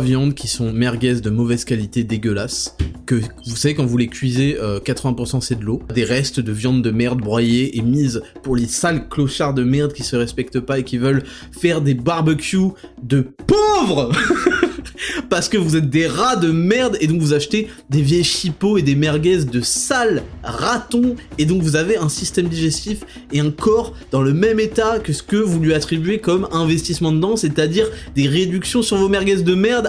viandes qui sont merguez de mauvaise qualité, dégueulasse, que vous savez quand vous les cuisez, 80% c'est de l'eau, des restes de viande de merde broyée et mise pour les sales clochards de merde qui se respectent pas et qui veulent faire des barbecues de pauvres parce que vous êtes des rats de merde et donc vous achetez des vieilles chipots et des merguez de sales ratons et donc vous avez un système digestif et un corps dans le même état que ce que vous lui attribuez comme investissement dedans, c'est-à-dire des réductions sur vos merguez de merde.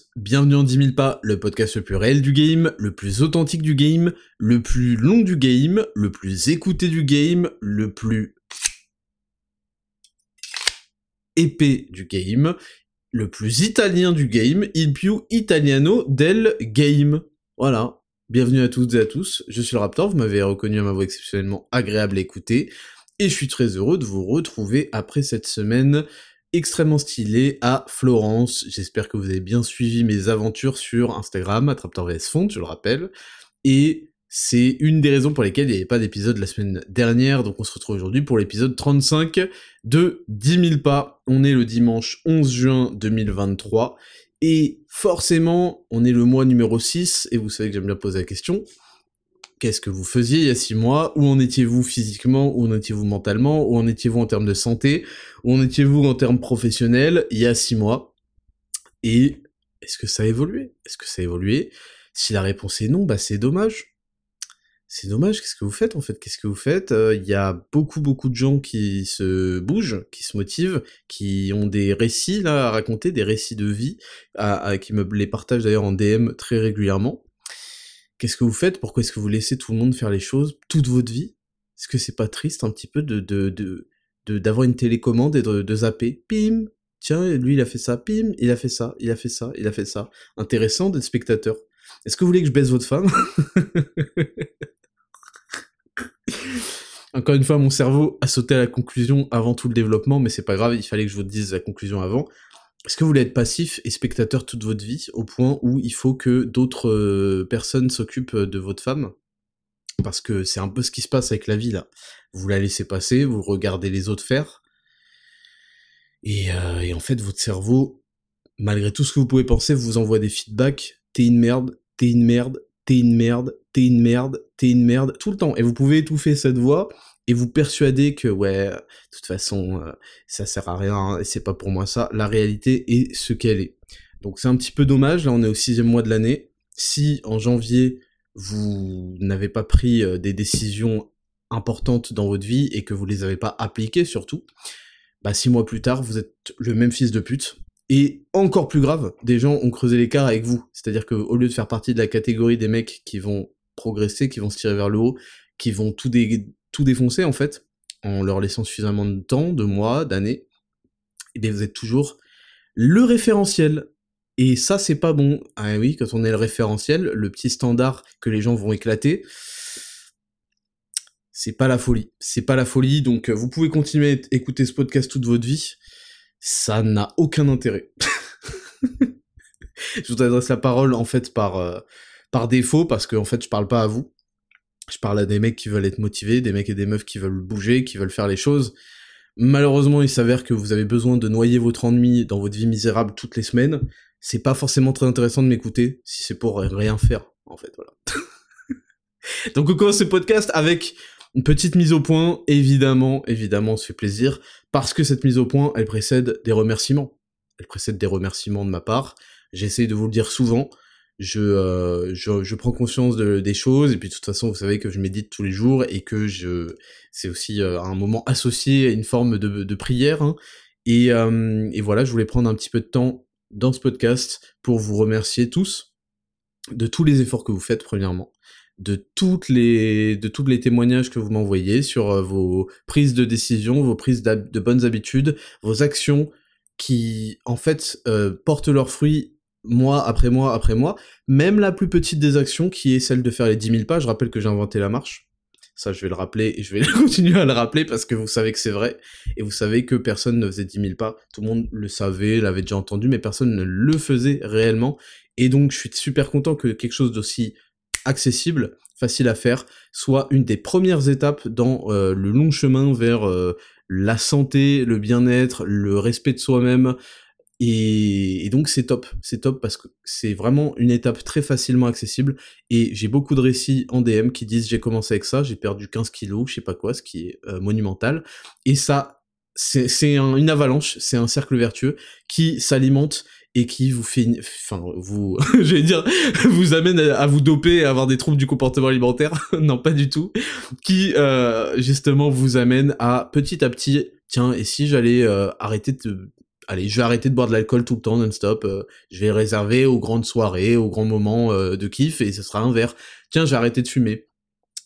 bienvenue en 10 000 pas, le podcast le plus réel du game, le plus authentique du game, le plus long du game, le plus écouté du game, le plus épais du game, le plus italien du game, il più italiano del game. Voilà, bienvenue à toutes et à tous, je suis le Raptor, vous m'avez reconnu à ma voix exceptionnellement agréable à écouter, et je suis très heureux de vous retrouver après cette semaine extrêmement stylé à Florence. J'espère que vous avez bien suivi mes aventures sur Instagram, Attraptor VS Font, je le rappelle. Et c'est une des raisons pour lesquelles il n'y avait pas d'épisode la semaine dernière, donc on se retrouve aujourd'hui pour l'épisode 35 de 10 000 pas. On est le dimanche 11 juin 2023, et forcément, on est le mois numéro 6, et vous savez que j'aime bien poser la question, qu'est-ce que vous faisiez il y a six mois, où en étiez-vous physiquement, où en étiez-vous mentalement, où en étiez-vous en termes de santé, où en étiez-vous en termes professionnels il y a six mois, et est-ce que ça a évolué? Est-ce que ça a évolué? Si la réponse est non, bah c'est dommage. C'est dommage, qu'est-ce que vous faites en fait? Qu'est-ce que vous faites? Euh, Il y a beaucoup beaucoup de gens qui se bougent, qui se motivent, qui ont des récits là à raconter, des récits de vie, qui me les partagent d'ailleurs en DM très régulièrement. Qu'est-ce que vous faites? Pourquoi est-ce que vous laissez tout le monde faire les choses toute votre vie? Est-ce que c'est pas triste un petit peu de d'avoir une télécommande et de, de zapper? Pim! Tiens, lui il a fait ça, pim, il a fait ça, il a fait ça, il a fait ça. Intéressant d'être spectateur. Est-ce que vous voulez que je baisse votre femme? Encore une fois, mon cerveau a sauté à la conclusion avant tout le développement, mais c'est pas grave, il fallait que je vous dise la conclusion avant. Est-ce que vous voulez être passif et spectateur toute votre vie, au point où il faut que d'autres euh, personnes s'occupent de votre femme? Parce que c'est un peu ce qui se passe avec la vie là. Vous la laissez passer, vous regardez les autres faire, et, euh, et en fait votre cerveau, malgré tout ce que vous pouvez penser, vous envoie des feedbacks. T'es une merde, t'es une merde, t'es une merde, t'es une merde, t'es une merde, tout le temps. Et vous pouvez étouffer cette voix et vous persuader que ouais, de toute façon, euh, ça sert à rien et c'est pas pour moi ça. La réalité est ce qu'elle est. Donc c'est un petit peu dommage. Là, on est au sixième mois de l'année. Si en janvier vous n'avez pas pris euh, des décisions importantes dans votre vie et que vous les avez pas appliquées surtout, bah six mois plus tard, vous êtes le même fils de pute. Et encore plus grave, des gens ont creusé l'écart avec vous. C'est-à-dire que au lieu de faire partie de la catégorie des mecs qui vont progresser, qui vont se tirer vers le haut, qui vont tout, dé tout défoncer en fait, en leur laissant suffisamment de temps, de mois, d'années, et vous êtes toujours le référentiel. Et ça c'est pas bon. Ah oui, quand on est le référentiel, le petit standard que les gens vont éclater, c'est pas la folie. C'est pas la folie, donc vous pouvez continuer à écouter ce podcast toute votre vie. Ça n'a aucun intérêt. je vous adresse la parole en fait par, euh, par défaut, parce que en fait je parle pas à vous. Je parle à des mecs qui veulent être motivés, des mecs et des meufs qui veulent bouger, qui veulent faire les choses. Malheureusement, il s'avère que vous avez besoin de noyer votre ennui dans votre vie misérable toutes les semaines. C'est pas forcément très intéressant de m'écouter si c'est pour rien faire, en fait, voilà. Donc on commence ce podcast avec une petite mise au point, évidemment, évidemment, on fait plaisir, parce que cette mise au point, elle précède des remerciements. Elle précède des remerciements de ma part. J'essaye de vous le dire souvent, euh, je, je, prends conscience de, des choses et puis de toute façon vous savez que je médite tous les jours et que je c'est aussi euh, un moment associé à une forme de, de prière hein. et, euh, et voilà je voulais prendre un petit peu de temps dans ce podcast pour vous remercier tous de tous les efforts que vous faites premièrement de toutes les de tous les témoignages que vous m'envoyez sur vos prises de décision vos prises de bonnes habitudes vos actions qui en fait portent leurs fruits mois après mois après mois, même la plus petite des actions qui est celle de faire les 10 000 pas, je rappelle que j'ai inventé la marche, ça je vais le rappeler et je vais continuer à le rappeler parce que vous savez que c'est vrai, et vous savez que personne ne faisait 10 000 pas, tout le monde le savait, l'avait déjà entendu, mais personne ne le faisait réellement, et donc je suis super content que quelque chose d'aussi accessible, facile à faire, soit une des premières étapes dans euh, le long chemin vers euh, la santé, le bien-être, le respect de soi-même, et, donc c'est top, c'est top parce que c'est vraiment une étape très facilement accessible et j'ai beaucoup de récits en DM qui disent j'ai commencé avec ça, j'ai perdu 15 kilos, je sais pas quoi, ce qui est euh, monumental. Et ça, c'est une avalanche, c'est un cercle vertueux qui s'alimente et qui vous fait, enfin vous, je vais dire, vous amène à, vous doper et à avoir des troubles du comportement alimentaire. non, pas du tout. Qui euh, justement vous amène à petit à petit, tiens, et si j'allais euh, arrêter de allez, je vais arrêter de boire de l'alcool tout le temps non-stop, euh, je vais réserver aux grandes soirées, aux grands moments euh, de kiff, et ce sera un verre. Tiens, j'ai arrêté de fumer.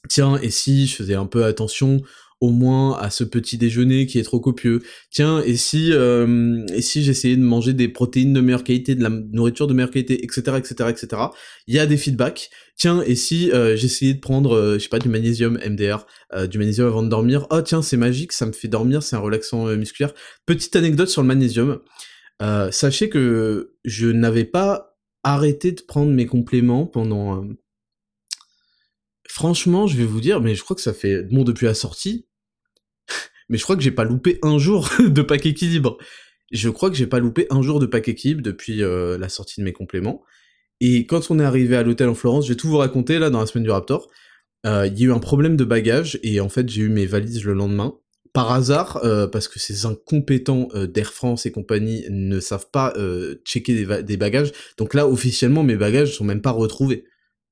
Tiens, et si je faisais un peu attention au moins à ce petit déjeuner qui est trop copieux. Tiens, et si euh, et si j'essayais de manger des protéines de meilleure qualité, de la nourriture de meilleure qualité, etc., etc., etc. Il y a des feedbacks. Tiens, et si euh, j'essayais de prendre, euh, je sais pas, du magnésium MDR, du magnésium avant de dormir. Oh tiens, c'est magique, ça me fait dormir, c'est un relaxant musculaire. Petite anecdote sur le magnésium. sachez que je n'avais pas arrêté de prendre mes compléments pendant Franchement, je vais vous dire, mais je crois que ça fait bon depuis la sortie, mais je crois que j'ai pas loupé un jour de pack équilibre. Je crois que j'ai pas loupé un jour de pack équilibre depuis euh, la sortie de mes compléments. Et quand on est arrivé à l'hôtel en Florence, je vais tout vous raconter là dans la semaine du Raptor. Euh, il y a eu un problème de bagage et en fait j'ai eu mes valises le lendemain. Par hasard, euh, parce que ces incompétents d'Air France et compagnie ne savent pas checker des, des, bagages. Donc là, officiellement, mes bagages sont même pas retrouvés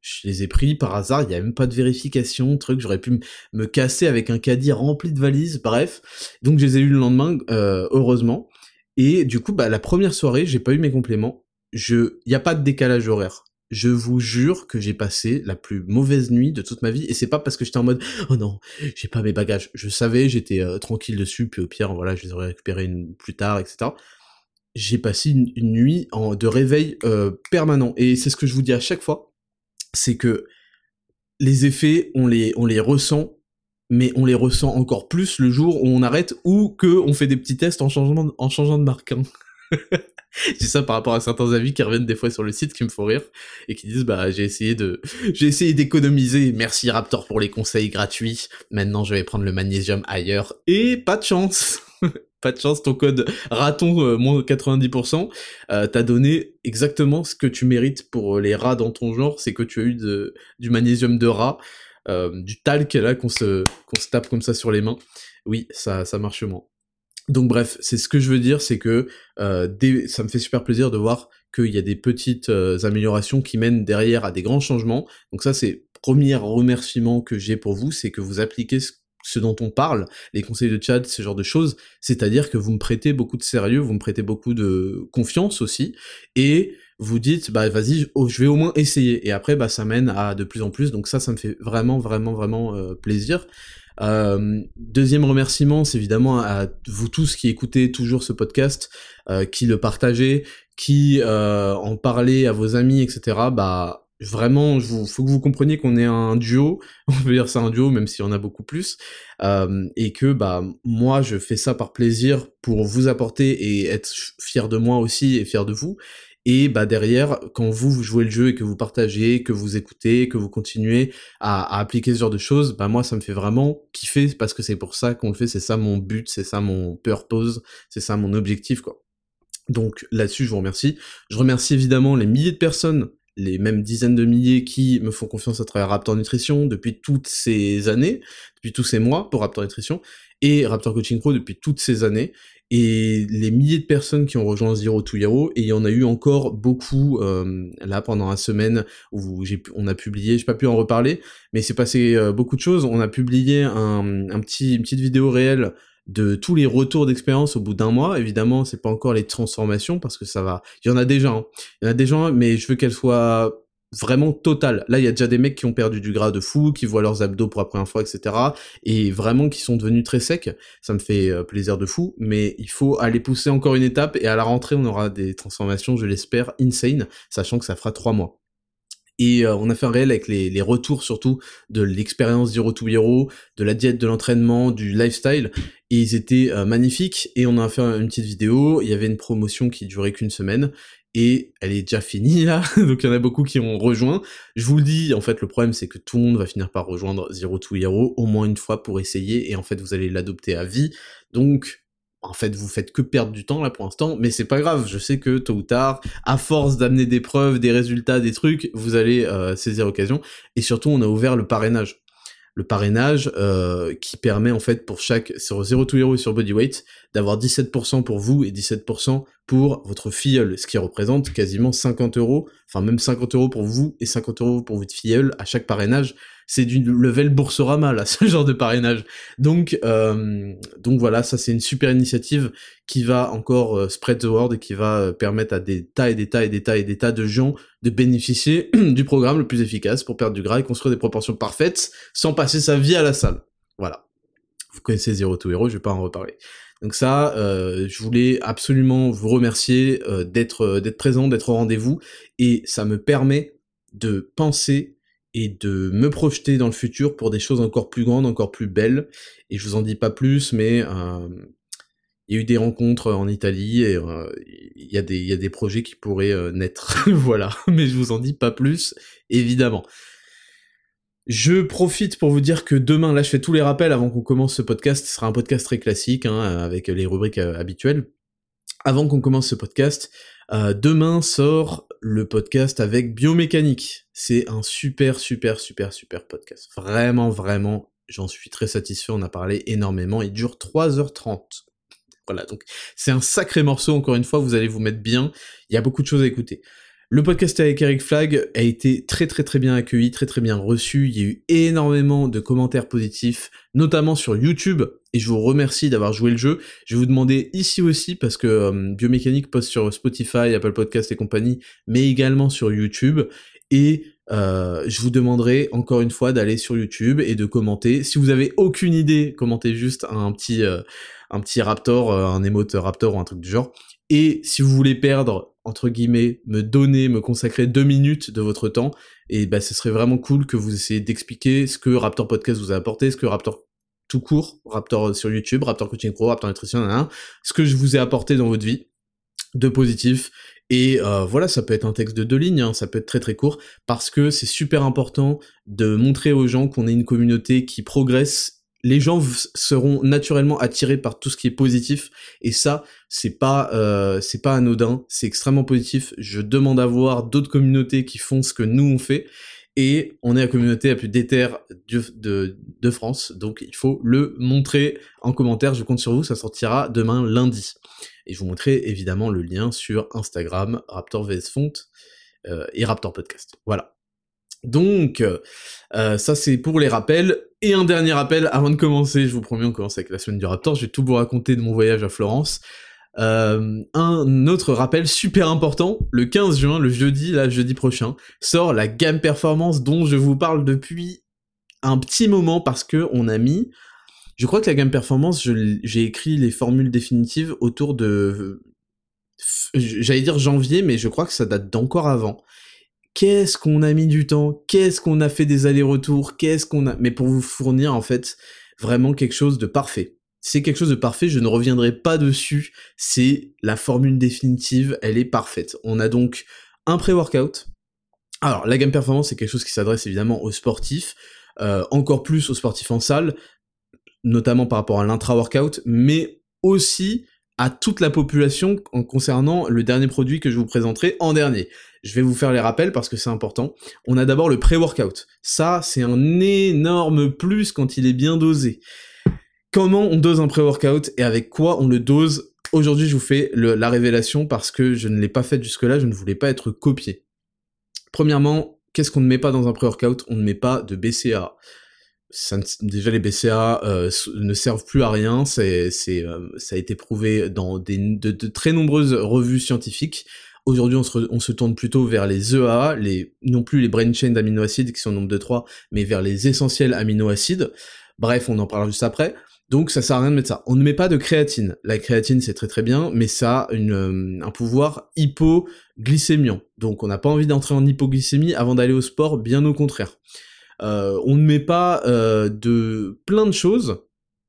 je les ai pris par hasard, il n'y a même pas de vérification, truc, j'aurais pu me casser avec un caddie rempli de valises, bref. Donc je les ai eu le lendemain, euh, heureusement. Et du coup, bah, la première soirée, j'ai pas eu mes compléments. Je, il n'y a pas de décalage horaire. Je vous jure que j'ai passé la plus mauvaise nuit de toute ma vie, et c'est pas parce que j'étais en mode oh non, j'ai pas mes bagages. Je savais, j'étais euh, tranquille dessus, puis au pire, voilà, je les aurais récupérés une, plus tard, etc. J'ai passé une, nuit en, de réveil euh, permanent, et c'est ce que je vous dis à chaque fois c'est que les effets, on les, on les ressent, mais on les ressent encore plus le jour où on arrête ou que on fait des petits tests en changeant, en changeant de marque. Hein. dis ça par rapport à certains avis qui reviennent des fois sur le site qui me font rire et qui disent bah j'ai essayé de j'ai essayé d'économiser merci Raptor pour les conseils gratuits maintenant je vais prendre le magnésium ailleurs et pas de chance pas de chance, ton code raton euh, moins 90%, euh, t'a donné exactement ce que tu mérites pour les rats dans ton genre, c'est que tu as eu du magnésium de rat, euh, du talc là qu'on se, tape comme ça sur les mains. Oui, ça, ça marche moins. Donc bref, c'est ce que je veux dire, c'est que ça me fait super plaisir de voir qu'il y a des petites améliorations qui mènent derrière à des grands changements. Donc ça, c'est premier remerciement que j'ai pour vous, c'est que vous appliquez ce ce dont on parle, les conseils de chat, ce genre de choses, c'est-à-dire que vous me prêtez beaucoup de sérieux, vous me prêtez beaucoup de confiance aussi, et vous dites, bah vas-y, oh, je vais au moins essayer, et après, bah ça mène à de plus en plus, donc ça, ça me fait vraiment, vraiment, vraiment euh, plaisir. Euh, deuxième remerciement, c'est évidemment à vous tous qui écoutez toujours ce podcast, euh, qui le partagez, qui en parlez à vos amis, etc. Bah vraiment, il faut que vous compreniez qu'on est un duo, on peut dire c'est un duo, même s'il y en a beaucoup plus, euh, et que bah moi je fais ça par plaisir pour vous apporter et être fier de moi aussi et fier de vous. Et bah derrière, quand vous, vous jouez le jeu et que vous partagez, que vous écoutez, que vous continuez à, à appliquer ce genre de choses, bah moi ça me fait vraiment kiffer parce que c'est pour ça qu'on le fait, c'est ça mon but, c'est ça mon purpose, c'est ça mon objectif quoi. Donc là-dessus, je vous remercie. Je remercie évidemment les milliers de personnes les mêmes dizaines de milliers qui me font confiance à travers Raptor Nutrition depuis toutes ces années, depuis tous ces mois pour Raptor Nutrition, et Raptor Coaching Pro depuis toutes ces années, et les milliers de personnes qui ont rejoint Zero to Hero, et il y en a eu encore beaucoup euh, là pendant la semaine où on a publié, j'ai pas pu en reparler, mais c'est passé euh, beaucoup de choses. On a publié un petit, une petite vidéo réelle de tous les retours d'expérience au bout d'un mois. Évidemment, c'est pas encore les transformations parce que ça va. Il y en a déjà, hein. il y en a déjà, mais je veux qu'elles soient vraiment total. Là, il y a déjà des mecs qui ont perdu du gras de fou, qui voient leurs abdos pour la première fois, etc. Et vraiment qui sont devenus très secs. Ça me fait euh, plaisir de fou, mais il faut aller pousser encore une étape et à la rentrée, on aura des transformations, je l'espère, insane, sachant que ça fera trois mois. Et euh, on a fait un réel avec les, retours surtout de l'expérience Zero to Hero, de la diète, de l'entraînement, du lifestyle. Et ils étaient euh, magnifiques. Et on a fait une petite vidéo. Il y avait une promotion qui durait qu'une semaine et elle est déjà finie là, donc il y en a beaucoup qui ont rejoint. Je vous le dis, en fait, le problème c'est que tout le monde va finir par rejoindre Zero to Hero au moins une fois pour essayer, et en fait vous allez l'adopter à vie. Donc, en fait, vous faites que perdre du temps là pour l'instant, mais c'est pas grave. Je sais que tôt ou tard, à force d'amener des preuves, des résultats, des trucs, vous allez euh, saisir l'occasion. Et surtout, on a ouvert le parrainage le parrainage euh, qui permet en fait pour chaque sur Zero to Hero et sur Bodyweight d'avoir 17% pour vous et 17% pour votre filleul, ce qui représente quasiment 50 euros, enfin même 50 euros pour vous et 50 euros pour votre filleul à chaque parrainage c'est du level Boursorama là, ce genre de parrainage. Donc euh, donc voilà, ça c'est une super initiative qui va encore euh, spread the word et qui va euh, permettre à des tas et des tas et des tas et des tas de gens de bénéficier du programme le plus efficace pour perdre du gras et construire des proportions parfaites sans passer sa vie à la salle. Voilà. Vous connaissez Zero to Hero, je vais pas en reparler. Donc ça, je voulais absolument vous remercier d'être d'être présent, d'être au rendez-vous, et ça me permet de penser et de me projeter dans le futur pour des choses encore plus grandes, encore plus belles. Et je vous en dis pas plus, mais euh, il y a eu des rencontres en Italie et euh, il y, a des, projets qui pourraient euh, naître. voilà, mais je vous en dis pas plus, évidemment. Je profite pour vous dire que demain, là je fais tous les rappels avant qu'on commence ce podcast, ce sera un podcast très classique, hein, avec les rubriques habituelles. Avant qu'on commence ce podcast, euh, demain sort le podcast avec Biomécanique. C'est un super, super, super, super podcast. Vraiment, vraiment, j'en suis très satisfait. On a parlé énormément. Il dure 3h30. Voilà, donc c'est un sacré morceau, encore une fois, vous allez vous mettre bien. Il y a beaucoup de choses à écouter. Le podcast avec Eric Flag a été très très très bien accueilli, très très bien reçu. Il y a eu énormément de commentaires positifs, notamment sur YouTube. Et je vous remercie d'avoir joué le jeu. Je vais vous demander ici aussi, parce que euh, Biomécanique poste sur Spotify, Apple Podcast et compagnie, mais également sur YouTube. Et euh, je vous demanderai encore une fois d'aller sur YouTube et de commenter. Si vous avez aucune idée, commentez juste un petit, euh, un petit Raptor, un émote Raptor ou un truc du genre. Et si vous voulez perdre entre guillemets, me donner, me consacrer deux minutes de votre temps, et bah ce serait vraiment cool que vous essayiez d'expliquer ce que Raptor Podcast vous a apporté, ce que Raptor tout court, Raptor sur YouTube, Raptor Coaching Pro, Raptor Nutrition, ce que je vous ai apporté dans votre vie de positif. Et euh, voilà, ça peut être un texte de deux lignes, hein, ça peut être très très court, parce que c'est super important de montrer aux gens qu'on est une communauté qui progresse les gens seront naturellement attirés par tout ce qui est positif. Et ça c'est pas euh, c'est pas anodin. C'est extrêmement positif. Je demande à voir d'autres communautés qui font ce que nous on fait. Et on est la communauté la plus déterre de, de, France. Donc il faut le montrer en commentaire. Je compte sur vous. Ça sortira demain lundi. Et je vous montrerai évidemment le lien sur Instagram Raptor vs euh, et Raptor Podcast. Voilà donc, euh, ça c'est pour les rappels. Et un dernier rappel avant de commencer, je vous promets, on commence avec la semaine du Raptor, je vais tout vous raconter de mon voyage à Florence. Euh, un autre rappel super important, le 15 juin, le jeudi, là, jeudi prochain, sort la gamme performance dont je vous parle depuis un petit moment parce que on a mis, je crois que la gamme performance, j'ai écrit les formules définitives autour de, j'allais dire janvier, mais je crois que ça date d'encore avant qu'est-ce qu'on a mis du temps, qu'est-ce qu'on a fait des allers-retours, qu'est-ce qu'on a... Mais pour vous fournir en fait vraiment quelque chose de parfait. C'est quelque chose de parfait, je ne reviendrai pas dessus, c'est la formule définitive, elle est parfaite. On a donc un pré-workout. Alors la gamme performance c'est quelque chose qui s'adresse évidemment aux sportifs, euh, encore plus aux sportifs en salle, notamment par rapport à l'intra-workout, mais aussi à toute la population en concernant le dernier produit que je vous présenterai en dernier. Je vais vous faire les rappels parce que c'est important. On a d'abord le pré-workout. Ça, c'est un énorme plus quand il est bien dosé. Comment on dose un pré-workout et avec quoi on le dose? Aujourd'hui, je vous fais la révélation parce que je ne l'ai pas fait jusque-là, je ne voulais pas être copié. Premièrement, qu'est-ce qu'on ne met pas dans un pré-workout? On ne met pas de BCA. déjà les BCA euh, ne servent plus à rien, c'est, euh, ça a été prouvé dans de, très nombreuses revues scientifiques Aujourd'hui, on se, tourne plutôt vers les EAA, non plus les brain chain d'aminoacides qui sont au nombre de 3, mais vers les essentiels aminoacides. Bref, on en parlera juste après. Donc ça sert à rien de mettre ça. On ne met pas de créatine. La créatine c'est très très bien, mais ça a euh, un pouvoir hypoglycémiant. Donc on n'a pas envie d'entrer en hypoglycémie avant d'aller au sport, bien au contraire. Euh, on ne met pas euh, de plein de choses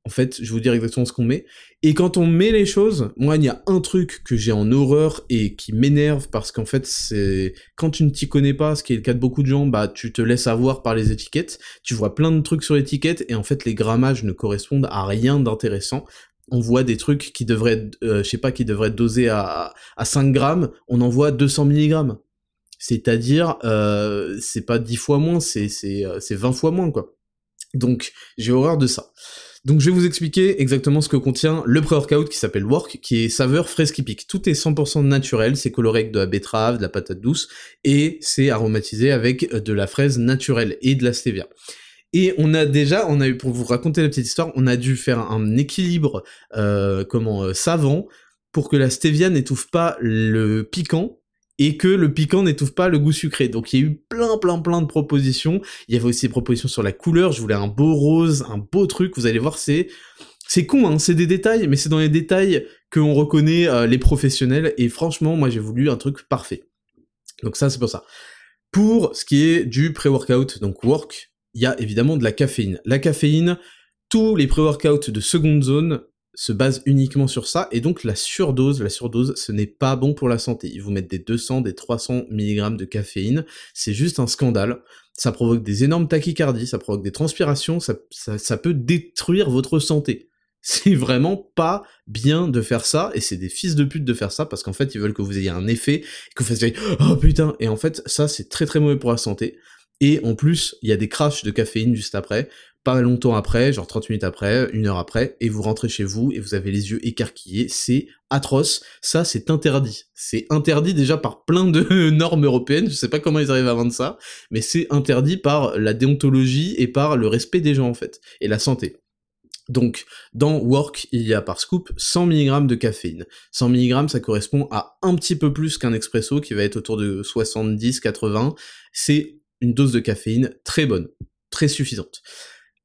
en fait, je vous dire exactement ce qu'on met. Et quand on met les choses, moi, il y a un truc que j'ai en horreur et qui m'énerve parce qu'en fait, c'est quand tu ne t'y connais pas, ce qui est le cas de beaucoup de gens, bah, tu te laisses avoir par les étiquettes. Tu vois plein de trucs sur l'étiquette et en fait, les grammages ne correspondent à rien d'intéressant. On voit des trucs qui devraient, euh, je sais pas, qui devraient être dosés à, à 5 grammes, on en voit 200 milligrammes. C'est-à-dire, euh, c'est pas 10 fois moins, c'est, c'est, euh, c'est 20 fois moins, quoi. Donc, j'ai horreur de ça. Donc je vais vous expliquer exactement ce que contient le pré-workout qui s'appelle Work, qui est saveur fresque pique. Tout est 100% naturel, c'est coloré avec de la betterave, de la patate douce, et c'est aromatisé avec de la fraise naturelle et de la stevia. Et on a déjà, on a eu pour vous raconter la petite histoire, on a dû faire un équilibre euh, comment euh, savant pour que la stevia n'étouffe pas le piquant et que le piquant n'étouffe pas le goût sucré. Donc il y a eu plein plein plein de propositions. Il y avait aussi des propositions sur la couleur, je voulais un beau rose, un beau truc, vous allez voir, c'est... C'est con, hein, c'est des détails, mais c'est dans les détails qu'on reconnaît euh, les professionnels, et franchement, moi j'ai voulu un truc parfait. Donc ça, c'est pour ça. Pour ce qui est du pré-workout, donc work, il y a évidemment de la caféine. La caféine, tous les pré-workouts de seconde zone se base uniquement sur ça, et donc la surdose, la surdose, ce n'est pas bon pour la santé. Ils vous mettent des 200, des 300 mg de caféine, c'est juste un scandale. Ça provoque des énormes tachycardies, ça provoque des transpirations, ça, ça, peut détruire votre santé. C'est vraiment pas bien de faire ça, et c'est des fils de pute de faire ça, parce qu'en fait, ils veulent que vous ayez un effet, que vous fassiez « Oh putain !» Et en fait, ça, c'est très très mauvais pour la santé. Et en plus, il y a des crashs de caféine juste après pas longtemps après, genre 30 minutes après, une heure après, et vous rentrez chez vous et vous avez les yeux écarquillés, c'est atroce, ça c'est interdit. C'est interdit déjà par plein de normes européennes, je sais pas comment ils arrivent à vendre ça, mais c'est interdit par la déontologie et par le respect des gens en fait, et la santé. Donc, dans Work, il y a par scoop 100 mg de caféine. 100 mg, ça correspond à un petit peu plus qu'un expresso, qui va être autour de 70-80. C'est une dose de caféine très bonne, très suffisante.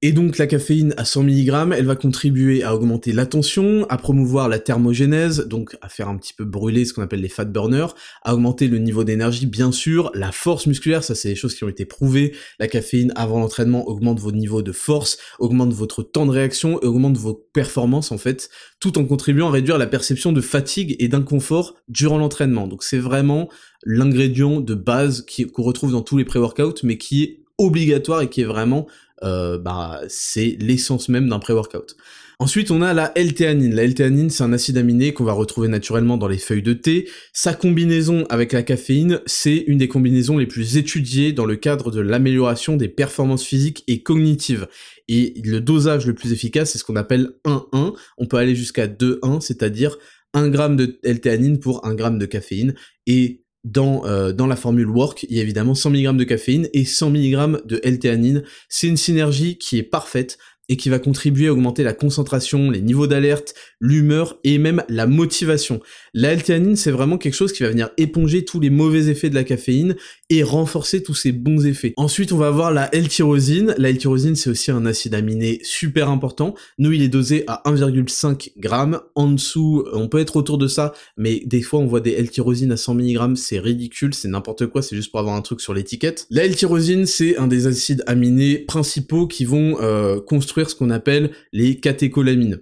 Et donc la caféine à 100 mg, elle va contribuer à augmenter l'attention, à promouvoir la thermogénèse, donc à faire un petit peu brûler ce qu'on appelle les fat burners, à augmenter le niveau d'énergie bien sûr, la force musculaire, ça c'est des choses qui ont été prouvées, la caféine avant l'entraînement augmente vos niveaux de force, augmente votre temps de réaction et augmente vos performances en fait, tout en contribuant à réduire la perception de fatigue et d'inconfort durant l'entraînement. Donc c'est vraiment l'ingrédient de base qu'on retrouve dans tous les pré-workouts mais qui est obligatoire et qui est vraiment euh, bah, c'est l'essence même d'un pré-workout. Ensuite, on a la L-théanine. La L-théanine, c'est un acide aminé qu'on va retrouver naturellement dans les feuilles de thé. Sa combinaison avec la caféine, c'est une des combinaisons les plus étudiées dans le cadre de l'amélioration des performances physiques et cognitives. Et le dosage le plus efficace, c'est ce qu'on appelle 1-1. On peut aller jusqu'à 2-1, c'est-à-dire 1 g de L-théanine pour 1 g de caféine. Et dans, euh, dans la formule Work, il y a évidemment 100 mg de caféine et 100 mg de L-théanine. C'est une synergie qui est parfaite et qui va contribuer à augmenter la concentration, les niveaux d'alerte, l'humeur et même la motivation. La c'est vraiment quelque chose qui va venir éponger tous les mauvais effets de la caféine et renforcer tous ses bons effets. Ensuite, on va avoir la L-tyrosine. La L-tyrosine, c'est aussi un acide aminé super important. Nous, il est dosé à 1,5 g. En dessous, on peut être autour de ça, mais des fois, on voit des L-tyrosine à 100 mg, c'est ridicule, c'est n'importe quoi, c'est juste pour avoir un truc sur l'étiquette. La L-tyrosine, c'est un des acides aminés principaux qui vont euh, construire ce qu'on appelle les catécholamines.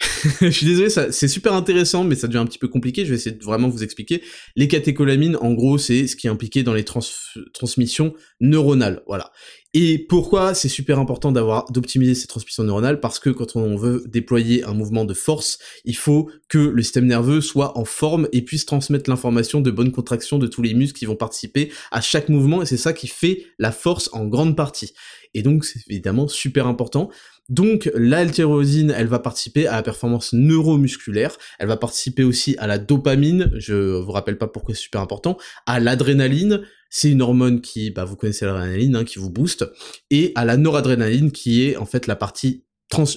je suis désolé, c'est super intéressant, mais ça devient un petit peu compliqué. Je vais essayer de vraiment vous expliquer. Les catécholamines, en gros, c'est ce qui est impliqué dans les transmissions neuronales. Voilà. Et pourquoi c'est super important d'optimiser ces transmissions neuronales? Parce que quand on veut déployer un mouvement de force, il faut que le système nerveux soit en forme et puisse transmettre l'information de bonne contraction de tous les muscles qui vont participer à chaque mouvement. Et c'est ça qui fait la force en grande partie. Et donc, c'est évidemment super important. Donc l'altérosine, elle va participer à la performance neuromusculaire, elle va participer aussi à la dopamine, je vous rappelle pas pourquoi c'est super important, à l'adrénaline, c'est une hormone qui, bah vous connaissez l'adrénaline, hein, qui vous booste, et à la noradrénaline qui est en fait la partie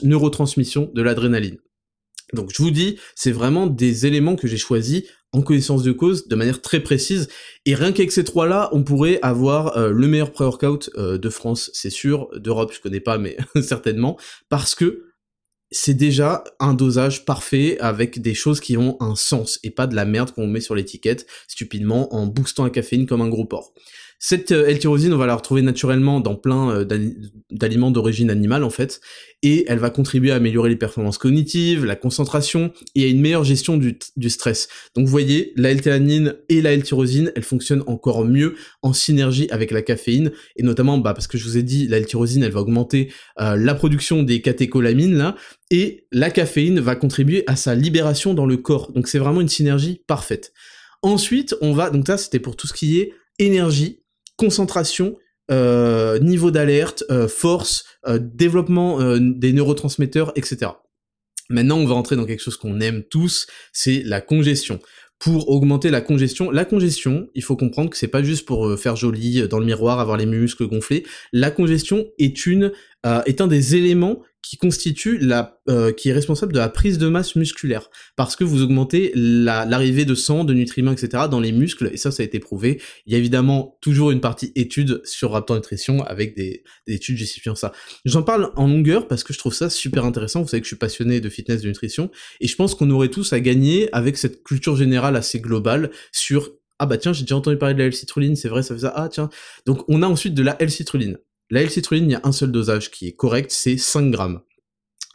neurotransmission de l'adrénaline. Donc je vous dis, c'est vraiment des éléments que j'ai choisis en connaissance de cause, de manière très précise. Et rien qu'avec ces trois-là, on pourrait avoir euh, le meilleur pré-workout euh, de France, c'est sûr. D'Europe, je connais pas, mais certainement. Parce que c'est déjà un dosage parfait avec des choses qui ont un sens et pas de la merde qu'on met sur l'étiquette stupidement en boostant la caféine comme un gros porc. Cette euh, L-tyrosine, on va la retrouver naturellement dans plein euh, d'aliments d'origine animale en fait, et elle va contribuer à améliorer les performances cognitives, la concentration et à une meilleure gestion du, stress. Donc vous voyez, la L-théanine et la L-tyrosine, elles fonctionnent encore mieux en synergie avec la caféine, et notamment bah, parce que je vous ai dit, la L-tyrosine, elle va augmenter euh, la production des catécholamines là, et la caféine va contribuer à sa libération dans le corps. Donc c'est vraiment une synergie parfaite. Ensuite, on va, donc ça c'était pour tout ce qui est énergie, concentration, euh, niveau d'alerte, euh, force, euh, développement des neurotransmetteurs, etc. Maintenant, on va entrer dans quelque chose qu'on aime tous, c'est la congestion. Pour augmenter la congestion, la congestion, il faut comprendre que c'est pas juste pour faire joli dans le miroir, avoir les muscles gonflés. La congestion est une est un des éléments qui constitue la, euh, qui est responsable de la prise de masse musculaire, parce que vous augmentez l'arrivée de sang, de nutriments, etc. dans les muscles, et ça, ça a été prouvé. Il y a évidemment toujours une partie étude sur Raptor Nutrition avec des, des études justifiant ça. J'en parle en longueur parce que je trouve ça super intéressant. Vous savez que je suis passionné de fitness, de nutrition, et je pense qu'on aurait tous à gagner avec cette culture générale assez globale sur ah bah tiens, j'ai déjà entendu parler de la L-citrulline, c'est vrai, ça fait ça. Ah tiens. Donc on a ensuite de la L-citrulline. La L-citrulline, il y a un seul dosage qui est correct, c'est 5 grammes.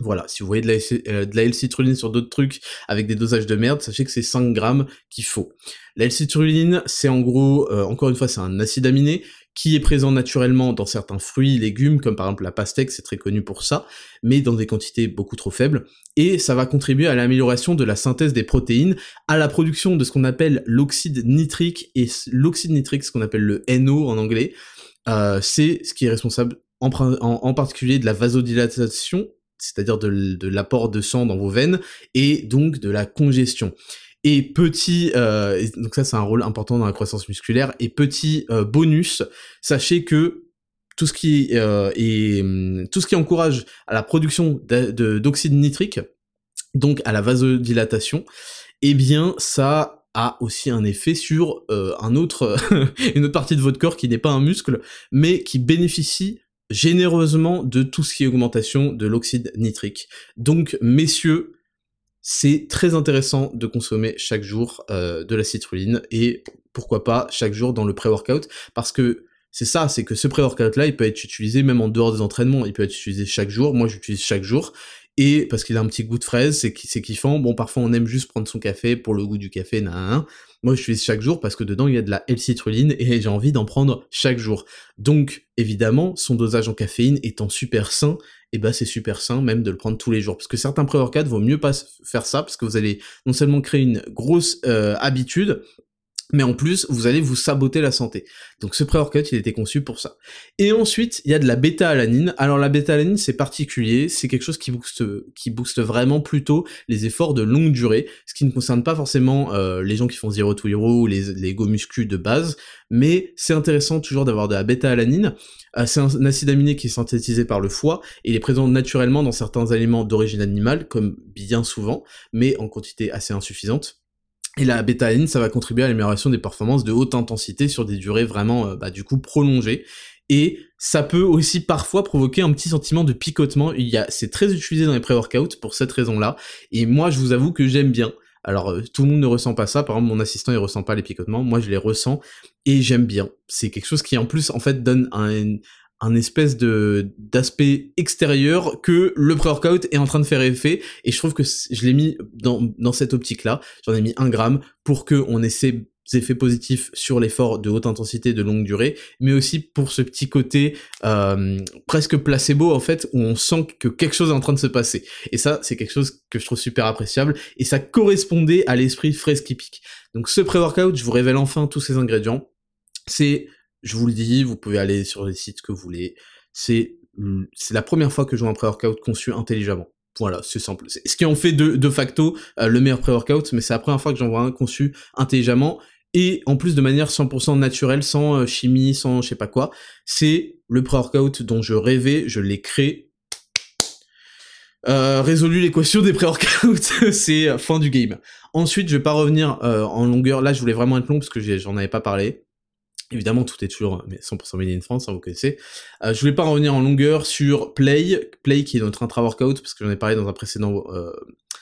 Voilà, si vous voyez de la, euh, L-citrulline sur d'autres trucs avec des dosages de merde, sachez que c'est 5 grammes qu'il faut. La L-citrulline, c'est en gros, euh, encore une fois, c'est un acide aminé qui est présent naturellement dans certains fruits, légumes, comme par exemple la pastèque, c'est très connu pour ça, mais dans des quantités beaucoup trop faibles, et ça va contribuer à l'amélioration de la synthèse des protéines, à la production de ce qu'on appelle l'oxyde nitrique, et l'oxyde nitrique, ce qu'on appelle le NO en anglais, euh, c'est ce qui est responsable en, particulier de la vasodilatation, c'est-à-dire de, l'apport de sang dans vos veines, et donc de la congestion. Et petit, euh, donc ça c'est un rôle important dans la croissance musculaire, et petit euh, bonus, sachez que tout ce qui est, hum, tout ce qui encourage à la production d'oxyde nitrique, donc à la vasodilatation, eh bien ça a aussi un effet sur euh, un autre, une autre partie de votre corps qui n'est pas un muscle, mais qui bénéficie généreusement de tout ce qui est augmentation de l'oxyde nitrique. Donc, messieurs, c'est très intéressant de consommer chaque jour euh, de la citrulline et pourquoi pas chaque jour dans le pré-workout parce que c'est ça, c'est que ce pré-workout là, il peut être utilisé même en dehors des entraînements, il peut être utilisé chaque jour. Moi, j'utilise chaque jour et parce qu'il a un petit goût de fraise, c'est kiffant. Bon, parfois on aime juste prendre son café pour le goût du café, nan. Moi, je fais chaque jour parce que dedans il y a de la L-citrulline et j'ai envie d'en prendre chaque jour. Donc, évidemment, son dosage en caféine étant super sain, et eh ben c'est super sain même de le prendre tous les jours. Parce que certains pré-workouts vaut mieux pas faire ça parce que vous allez non seulement créer une grosse euh, habitude, mais en plus, vous allez vous saboter la santé. Donc ce pré-workout, il était conçu pour ça. Et ensuite, il y a de la bêta-alanine. Alors la bêta-alanine, c'est particulier, c'est quelque chose qui booste, qui booste vraiment plutôt les efforts de longue durée, ce qui ne concerne pas forcément euh, les gens qui font zero to hero ou les, les go de base, mais c'est intéressant toujours d'avoir de la bêta-alanine. Euh, c'est un acide aminé qui est synthétisé par le foie, il est présent naturellement dans certains aliments d'origine animale, comme bien souvent, mais en quantité assez insuffisante. Et la bêta-alanine, ça va contribuer à l'amélioration des performances de haute intensité sur des durées vraiment, euh, bah, du coup, prolongées. Et ça peut aussi parfois provoquer un petit sentiment de picotement. Il y a, c'est très utilisé dans les pré-workouts pour cette raison-là. Et moi, je vous avoue que j'aime bien. Alors, euh, tout le monde ne ressent pas ça. Par exemple, mon assistant, il ressent pas les picotements. Moi, je les ressens et j'aime bien. C'est quelque chose qui, en plus, en fait, donne un, un espèce de d'aspect extérieur que le pré-workout est en train de faire effet. Et je trouve que je l'ai mis dans, dans cette optique là j'en ai mis un gramme pour que on ait ces effets positifs sur l'effort de haute intensité de longue durée mais aussi pour ce petit côté euh, presque placebo en fait où on sent que quelque chose est en train de se passer. Et ça c'est quelque chose que je trouve super appréciable et ça correspondait à l'esprit fresque pique. Donc ce pré-workout je vous révèle enfin tous ces ingrédients. C'est je vous le dis, vous pouvez aller sur les sites que vous voulez. C'est c'est la première fois que je vois un pré-workout conçu intelligemment. Voilà, c'est simple. Ce qui en fait de, facto euh, le meilleur pré-workout, mais c'est la première fois que j'en vois un conçu intelligemment et en plus de manière 100% naturelle, sans euh, chimie, sans je sais pas quoi. C'est le pré-workout dont je rêvais, je l'ai créé. Euh, résolu l'équation des pré-workouts, c'est fin du game. Ensuite, je vais pas revenir en longueur. Là, je voulais vraiment être long parce que j'en avais pas parlé. Évidemment, tout est toujours mais 100% made in France, hein, vous connaissez. Euh, je voulais pas revenir en longueur sur Play, Play qui est notre intra-workout, parce que j'en ai parlé dans un précédent, euh,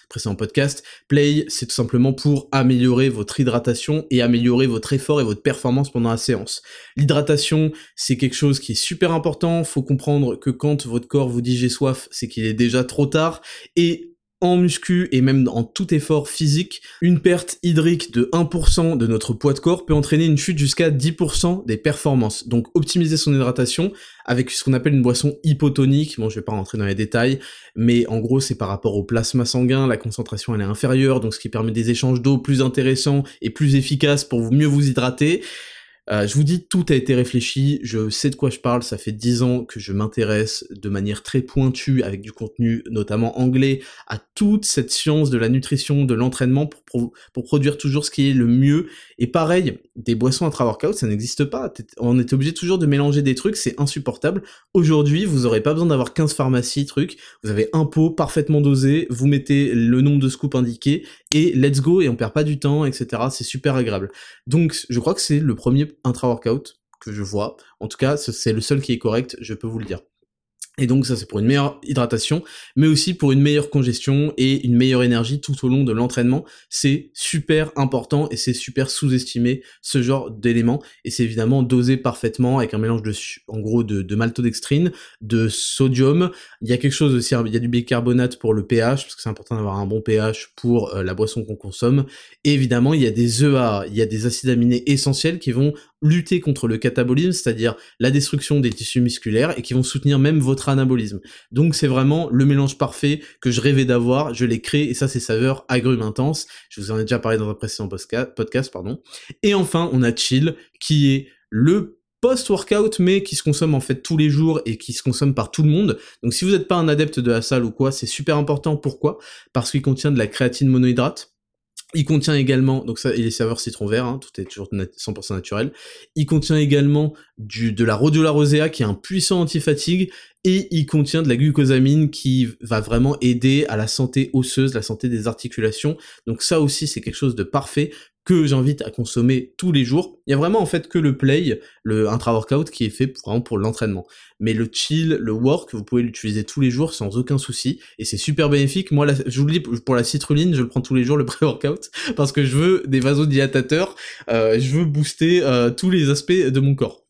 précédent podcast. Play, c'est tout simplement pour améliorer votre hydratation et améliorer votre effort et votre performance pendant la séance. L'hydratation, c'est quelque chose qui est super important. Faut comprendre que quand votre corps vous dit j'ai soif, c'est qu'il est déjà trop tard. Et en muscu et même en tout effort physique, une perte hydrique de 1% de notre poids de corps peut entraîner une chute jusqu'à 10% des performances. Donc optimiser son hydratation avec ce qu'on appelle une boisson hypotonique, bon je vais pas rentrer dans les détails, mais en gros c'est par rapport au plasma sanguin, la concentration elle est inférieure, donc ce qui permet des échanges d'eau plus intéressants et plus efficaces pour mieux vous hydrater. Euh, je vous dis, tout a été réfléchi, je sais de quoi je parle, ça fait dix ans que je m'intéresse de manière très pointue, avec du contenu notamment anglais, à toute cette science de la nutrition, de l'entraînement, pour, pour, produire toujours ce qui est le mieux. Et pareil, des boissons intra-workout, ça n'existe pas. On est obligé toujours de mélanger des trucs, c'est insupportable. Aujourd'hui, vous aurez pas besoin d'avoir 15 pharmacies, trucs, vous avez un pot parfaitement dosé, vous mettez le nombre de scoops indiqué, et let's go, et on perd pas du temps, etc. C'est super agréable. Donc, je crois que c'est le premier intra-workout que je vois. En tout cas, c'est le seul qui est correct, je peux vous le dire. Et donc ça c'est pour une meilleure hydratation, mais aussi pour une meilleure congestion et une meilleure énergie tout au long de l'entraînement. C'est super important et c'est super sous-estimé ce genre d'éléments. Et c'est évidemment dosé parfaitement avec un mélange de, en gros, de, de maltodextrine, de sodium. Il y a quelque chose aussi, il y a du bicarbonate pour le pH parce que c'est important d'avoir un bon pH pour euh, la boisson qu'on consomme. Et évidemment il y a des EA, il y a des acides aminés essentiels qui vont lutter contre le catabolisme, c'est-à-dire la destruction des tissus musculaires et qui vont soutenir même votre anabolisme. Donc c'est vraiment le mélange parfait que je rêvais d'avoir, je l'ai créé et ça c'est saveur agrumes intense. Je vous en ai déjà parlé dans un précédent podcast, pardon. Et enfin, on a Chill qui est le post-workout, mais qui se consomme en fait tous les jours et qui se consomme par tout le monde. Donc si vous n'êtes pas un adepte de la salle ou quoi, c'est super important. Pourquoi? Parce qu'il contient de la créatine monohydrate, il contient également, donc ça, et les saveurs citron vert, hein, tout est toujours 100% naturel. Il contient également du, de la rhodiola rosea qui est un puissant antifatigue et il contient de la glucosamine qui va vraiment aider à la santé osseuse, la santé des articulations. Donc ça aussi c'est quelque chose de parfait que j'invite à consommer tous les jours. Il y a vraiment en fait que le play, le intra-workout qui est fait vraiment pour l'entraînement. Mais le chill, le work, vous pouvez l'utiliser tous les jours sans aucun souci et c'est super bénéfique. Moi, je vous le dis, pour la citrulline, je le prends tous les jours le pré-workout parce que je veux des vasodilatateurs, euh, je veux booster euh, tous les aspects de mon corps.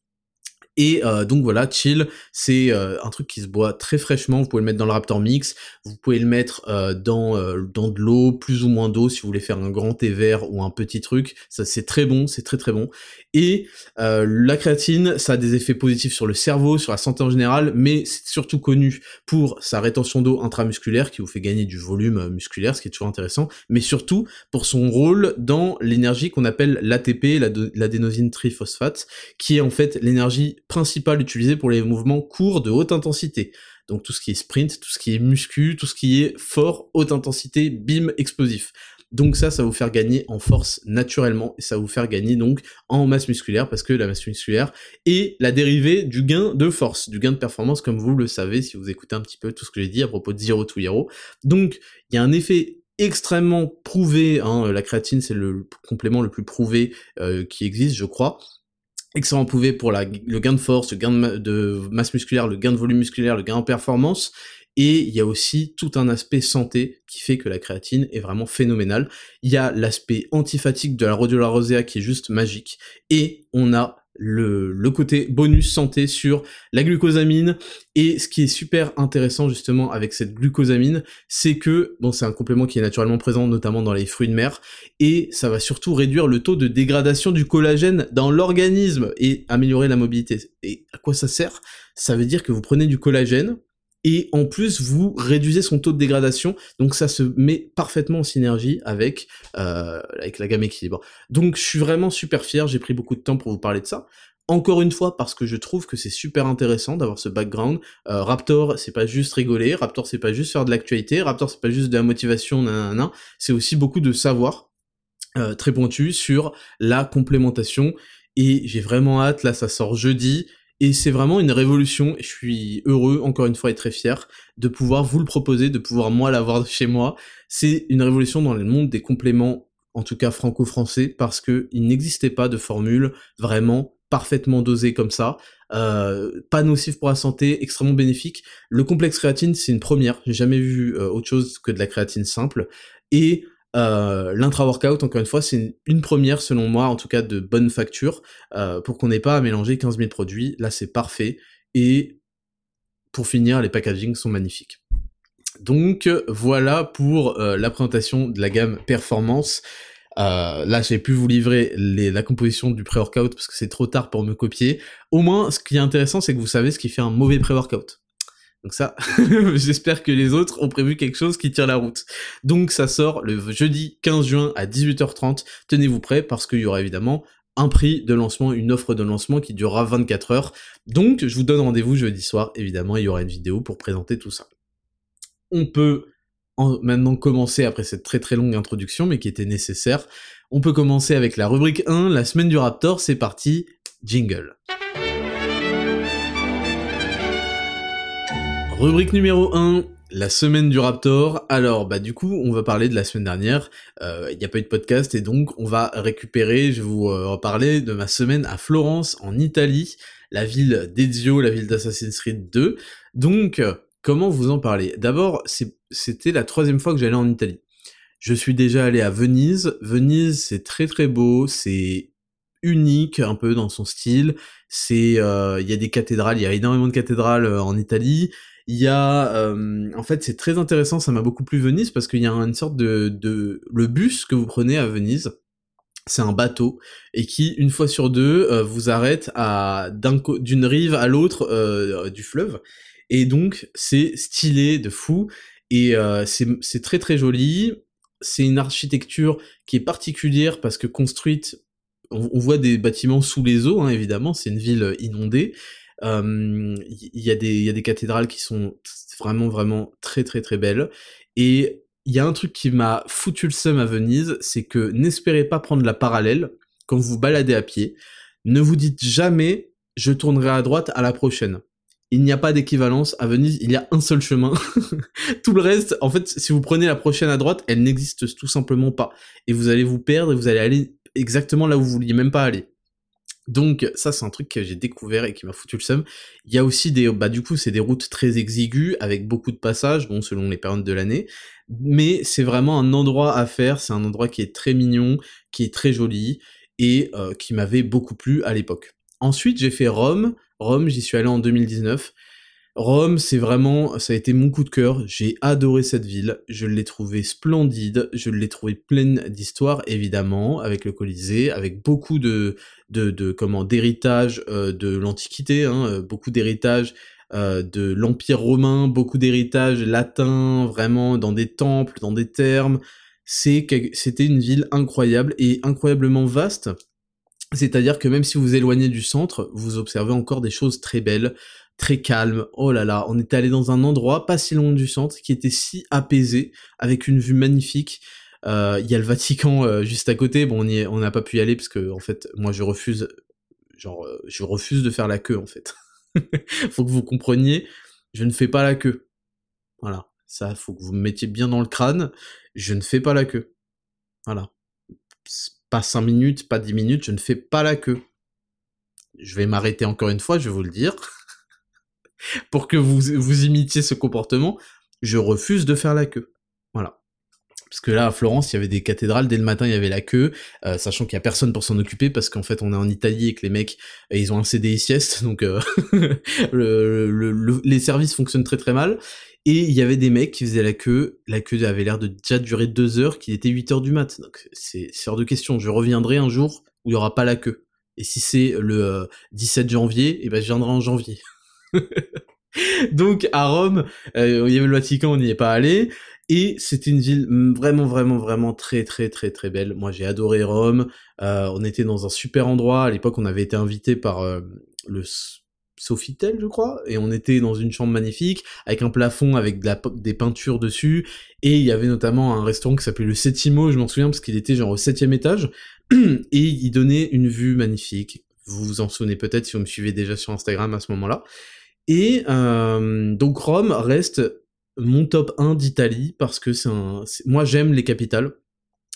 Et euh, donc voilà, chill, c'est euh, un truc qui se boit très fraîchement. Vous pouvez le mettre dans le Raptor Mix, vous pouvez le mettre euh, dans dans de l'eau, plus ou moins d'eau, si vous voulez faire un grand thé vert ou un petit truc. Ça c'est très bon, c'est très très bon. Et la créatine, ça a des effets positifs sur le cerveau, sur la santé en général, mais c'est surtout connu pour sa rétention d'eau intramusculaire qui vous fait gagner du volume musculaire, ce qui est toujours intéressant, mais surtout pour son rôle dans l'énergie qu'on appelle l'ATP, l'adénosine triphosphate, qui est en fait l'énergie principal utilisé pour les mouvements courts de haute intensité. Donc tout ce qui est sprint, tout ce qui est muscu, tout ce qui est fort, haute intensité, bim, explosif. Donc ça, ça va vous faire gagner en force naturellement et ça va vous faire gagner donc en masse musculaire parce que la masse musculaire est la dérivée du gain de force, du gain de performance comme vous le savez si vous écoutez un petit peu tout ce que j'ai dit à propos de Zero to Hero. Donc il y a un effet extrêmement prouvé, hein, la créatine c'est le complément le plus prouvé euh, qui existe je crois, excellent prouvé pour le gain de force, le gain de, masse musculaire, le gain de volume musculaire, le gain en performance. Et il y a aussi tout un aspect santé qui fait que la créatine est vraiment phénoménale. Il y a l'aspect antifatigue de la rhodiola rosea qui est juste magique. Et on a le, le, côté bonus santé sur la glucosamine. Et ce qui est super intéressant justement avec cette glucosamine, c'est que, bon, c'est un complément qui est naturellement présent notamment dans les fruits de mer, et ça va surtout réduire le taux de dégradation du collagène dans l'organisme et améliorer la mobilité. Et à quoi ça sert? Ça veut dire que vous prenez du collagène, et en plus vous réduisez son taux de dégradation, donc ça se met parfaitement en synergie avec, euh, avec la gamme équilibre. Donc je suis vraiment super fier, j'ai pris beaucoup de temps pour vous parler de ça. Encore une fois, parce que je trouve que c'est super intéressant d'avoir ce background. Euh, Raptor, c'est pas juste rigoler, Raptor, c'est pas juste faire de l'actualité, Raptor, c'est pas juste de la motivation, nanana, c'est aussi beaucoup de savoir euh, très pointu sur la complémentation. Et j'ai vraiment hâte, là ça sort jeudi, et c'est vraiment une révolution, je suis heureux, encore une fois, et très fier de pouvoir vous le proposer, de pouvoir moi l'avoir chez moi. C'est une révolution dans le monde des compléments en tout cas franco-français, parce que il n'existait pas de formule vraiment parfaitement dosée comme ça, euh, pas nocif pour la santé, extrêmement bénéfique. Le complexe créatine, c'est une première. J'ai jamais vu euh, autre chose que de la créatine simple. Et euh, l'intra-workout, encore une fois, c'est une, première, selon moi, en tout cas de bonne facture, euh, pour qu'on n'ait pas à mélanger 15 000 produits. Là, c'est parfait. Et pour finir, les packagings sont magnifiques. Donc voilà pour euh, la présentation de la gamme performance. Euh, là, j'ai pu vous livrer la composition du pré-workout parce que c'est trop tard pour me copier. Au moins, ce qui est intéressant, c'est que vous savez ce qui fait un mauvais pré-workout. Donc ça, j'espère que les autres ont prévu quelque chose qui tire la route. Donc ça sort le jeudi 15 juin à 18h30. Tenez-vous prêts parce qu'il y aura évidemment un prix de lancement, une offre de lancement qui durera 24 heures. Donc je vous donne rendez-vous jeudi soir. Évidemment, il y aura une vidéo pour présenter tout ça. On peut maintenant commencer après cette très très longue introduction, mais qui était nécessaire. On peut commencer avec la rubrique 1, la semaine du Raptor, c'est parti, jingle. Rubrique numéro 1, la semaine du Raptor. Alors, bah du coup, on va parler de la semaine dernière. Euh, il n'y a pas eu de podcast et donc on va récupérer. Je vais vous euh, reparler de ma semaine à Florence, en Italie, la ville d'Ezio, la ville d'Assassin's Creed 2. Donc, Comment vous en parler D'abord, c'était la troisième fois que j'allais en Italie. Je suis déjà allé à Venise. Venise, c'est très très beau, c'est unique un peu dans son style. C'est, euh, il y a des cathédrales, il y a énormément de cathédrales euh, en Italie. Il y a, euh, en fait, c'est très intéressant. Ça m'a beaucoup plu Venise parce qu'il y a une sorte de, de, le bus que vous prenez à Venise. C'est un bateau et qui, une fois sur deux, vous arrête à d'une rive à l'autre du fleuve et donc, c'est stylé de fou. Et euh, c'est très très joli. C'est une architecture qui est particulière parce que construite, on, voit des bâtiments sous les eaux, hein, évidemment, c'est une ville inondée. Il y, a des, y a des cathédrales qui sont vraiment vraiment très très très belles. Et il y a un truc qui m'a foutu le seum à Venise, c'est que n'espérez pas prendre la parallèle quand vous baladez à pied. Ne vous dites jamais je tournerai à droite à la prochaine il n'y a pas d'équivalence. À Venise, il y a un seul chemin. tout le reste, en fait, si vous prenez la prochaine à droite, elle n'existe tout simplement pas. Et vous allez vous perdre et vous allez aller exactement là où vous vouliez même pas aller. Donc ça c'est un truc que j'ai découvert et qui m'a foutu le seum. Il y a aussi des bah du coup c'est des routes très exiguës avec beaucoup de passages bon selon les périodes de l'année, mais c'est vraiment un endroit à faire, c'est un endroit qui est très mignon, qui est très joli et euh, qui m'avait beaucoup plu à l'époque. Ensuite j'ai fait Rome, Rome, j'y suis allé en 2019. Rome, c'est vraiment, ça a été mon coup de cœur. J'ai adoré cette ville. Je l'ai trouvée splendide. Je l'ai trouvée pleine d'histoire, évidemment, avec le Colisée, avec beaucoup de, de, de comment, d'héritage euh, de l'Antiquité, hein, euh, beaucoup d'héritage euh, de l'Empire romain, beaucoup d'héritage latin, vraiment dans des temples, dans des thermes. C'est, c'était une ville incroyable et incroyablement vaste. C'est-à-dire que même si vous éloignez du centre, vous observez encore des choses très belles, très calmes. Oh là là, on était allé dans un endroit pas si loin du centre qui était si apaisé, avec une vue magnifique. Euh, il y a le Vatican euh, juste à côté. Bon, on n'a pas pu y aller parce que en fait, moi je refuse, genre, euh, je refuse de faire la queue en fait. faut que vous compreniez, je ne fais pas la queue. Voilà, ça, faut que vous me mettiez bien dans le crâne. Je ne fais pas la queue. Voilà pas 5 minutes, pas 10 minutes, je ne fais pas la queue. Je vais m'arrêter encore une fois, je vais vous le dire. Pour que vous, vous imitiez ce comportement, je refuse de faire la queue. Voilà. Parce que là, à Florence, il y avait des cathédrales, dès le matin, il y avait la queue, euh, sachant qu'il y a personne pour s'en occuper, parce qu'en fait, on est en Italie et que les mecs, euh, ils ont un CDI sieste, donc euh, les services fonctionnent très très mal. Et il y avait des mecs qui faisaient la queue. La queue avait l'air de déjà durer deux heures, qu'il était 8 heures du mat. Donc c'est hors de question. Je reviendrai un jour où il y aura pas la queue. Et si c'est le 17 euh, janvier, et eh ben je viendrai en janvier. Donc à Rome, euh, il y avait le Vatican, on n'y est pas allé. Et c'était une ville vraiment, vraiment, vraiment très, très, très, très belle. Moi, j'ai adoré Rome. Euh, on était dans un super endroit. À l'époque, on avait été invité par le Sofitel, je crois, et on était dans une chambre magnifique, avec un plafond avec des peintures dessus, et il y avait notamment un restaurant qui s'appelait le Settimo, je m'en souviens, parce qu'il était genre au septième étage, et il donnait une vue magnifique. Vous vous en souvenez peut-être si vous me suivez déjà sur Instagram à ce moment-là. Et euh, donc Rome reste mon top 1 d'Italie, parce que c'est un... Moi j'aime les capitales,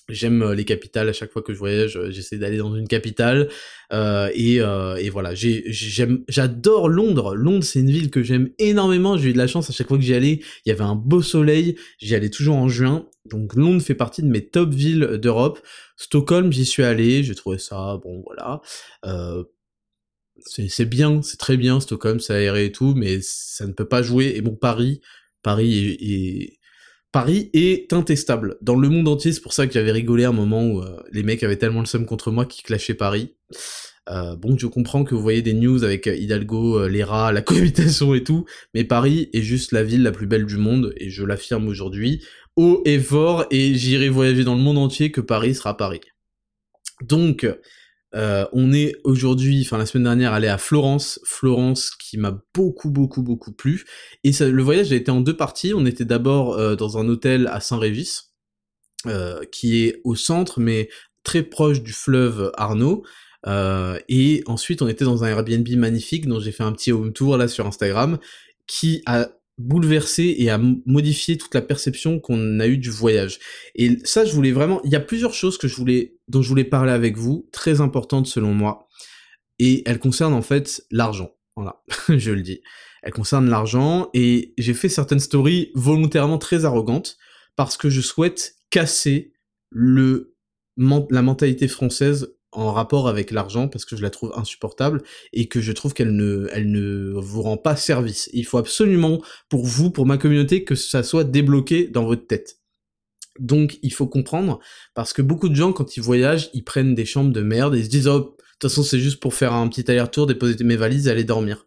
J'aime les capitales à chaque fois que je voyage, j'essaie d'aller dans une capitale euh, et, euh, et, voilà. J'aime, j'adore Londres. Londres, c'est une ville que j'aime énormément. J'ai eu de la chance à chaque fois que j'y allais, il y avait un beau soleil. J'y allais toujours en juin, donc Londres fait partie de mes top villes d'Europe. Stockholm, j'y suis allé, j'ai trouvé ça bon, voilà. Euh, c'est bien, c'est très bien Stockholm, c'est aéré et tout, mais ça ne peut pas jouer. Et bon, Paris, Paris est Paris est intestable. Dans le monde entier, c'est pour ça que j'avais rigolé un moment où euh, les mecs avaient tellement le seum contre moi qu'ils clashaient Paris. Euh, bon, je comprends que vous voyez des news avec euh, Hidalgo, les rats, la cohabitation et tout, mais Paris est juste la ville la plus belle du monde, et je l'affirme aujourd'hui, haut et fort, et j'irai voyager dans le monde entier que Paris sera Paris. Donc, euh, on est aujourd'hui, enfin la semaine dernière, allé à Florence, Florence qui m'a beaucoup beaucoup beaucoup plu. Et ça, le voyage a été en deux parties. On était d'abord euh, dans un hôtel à Saint-Régis, euh, qui est au centre, mais très proche du fleuve Arnaud. et ensuite, on était dans un Airbnb magnifique dont j'ai fait un petit home tour là sur Instagram, qui a bouleversé et à modifier toute la perception qu'on a eue du voyage. Et ça, je voulais vraiment, il y a plusieurs choses que je voulais, dont je voulais parler avec vous, très importantes selon moi, et elles concernent en fait l'argent. Voilà, je le dis. Elles concernent l'argent, et j'ai fait certaines stories volontairement très arrogantes, parce que je souhaite casser le, la mentalité française en rapport avec l'argent parce que je la trouve insupportable et que je trouve qu'elle ne, elle ne vous rend pas service. Il faut absolument pour vous, pour ma communauté, que ça soit débloqué dans votre tête. Donc il faut comprendre parce que beaucoup de gens quand ils voyagent, ils prennent des chambres de merde et ils se disent oh de toute façon c'est juste pour faire un petit aller-retour, déposer mes valises et aller dormir.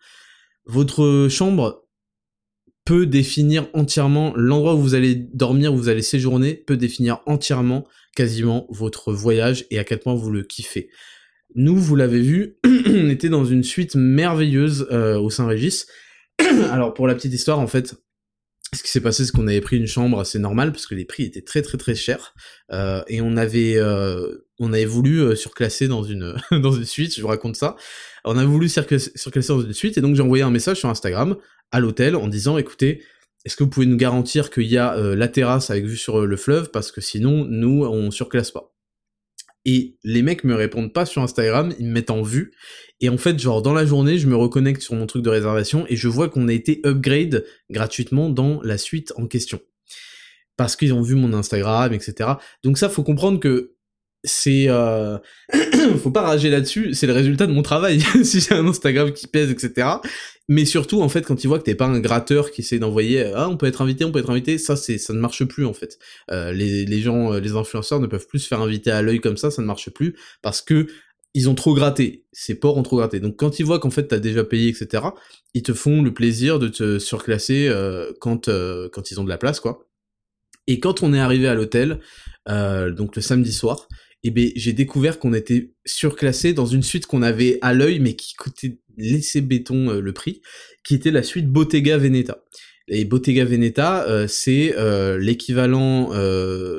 Votre chambre peut définir entièrement l'endroit où vous allez dormir, où vous allez séjourner, peut définir entièrement quasiment votre voyage et à quel point vous le kiffez. Nous, vous l'avez vu, on était dans une suite merveilleuse euh, au Saint-Régis. Alors pour la petite histoire, en fait, ce qui s'est passé, c'est qu'on avait pris une chambre assez normale parce que les prix étaient très très très chers euh, et on avait euh, on avait voulu surclasser dans une dans une suite. Je vous raconte ça. On a voulu surclasser dans une suite et donc j'ai envoyé un message sur Instagram à l'hôtel en disant écoutez est-ce que vous pouvez nous garantir qu'il y a euh, la terrasse avec vue sur euh, le fleuve? Parce que sinon nous on surclasse pas. Et les mecs me répondent pas sur Instagram, ils me mettent en vue et en fait genre dans la journée je me reconnecte sur mon truc de réservation et je vois qu'on a été upgrade gratuitement dans la suite en question parce qu'ils ont vu mon Instagram etc. Donc ça faut comprendre que c'est euh... faut pas rager là-dessus, c'est le résultat de mon travail. si j'ai un Instagram qui pèse, etc. Mais surtout, en fait, quand ils voient que t'es pas un gratteur qui essaie d'envoyer, ah, on peut être invité, on peut être invité, ça, c'est, ça ne marche plus, en fait. Euh, les, les gens, euh, les influenceurs ne peuvent plus se faire inviter à l'œil comme ça, ça ne marche plus, parce que ils ont trop gratté, ces porcs ont trop gratté. Donc quand ils voient qu'en fait t'as déjà payé, etc., ils te font le plaisir de te surclasser euh, quand, euh, quand ils ont de la place, quoi. Et quand on est arrivé à l'hôtel, euh, donc le samedi soir, eh ben j'ai découvert qu'on était surclassé dans une suite qu'on avait à l'œil mais qui coûtait laisser béton euh, le prix, qui était la suite Bottega Veneta. Et Bottega Veneta, euh, c'est euh, l'équivalent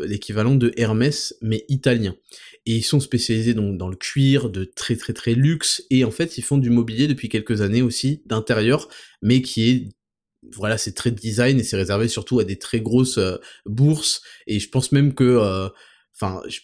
l'équivalent de Hermès mais italien. Et ils sont spécialisés donc dans le cuir de très très très luxe et en fait ils font du mobilier depuis quelques années aussi d'intérieur mais qui est voilà, c'est très design et c'est réservé surtout à des très grosses bourses. Et je pense même que, enfin, je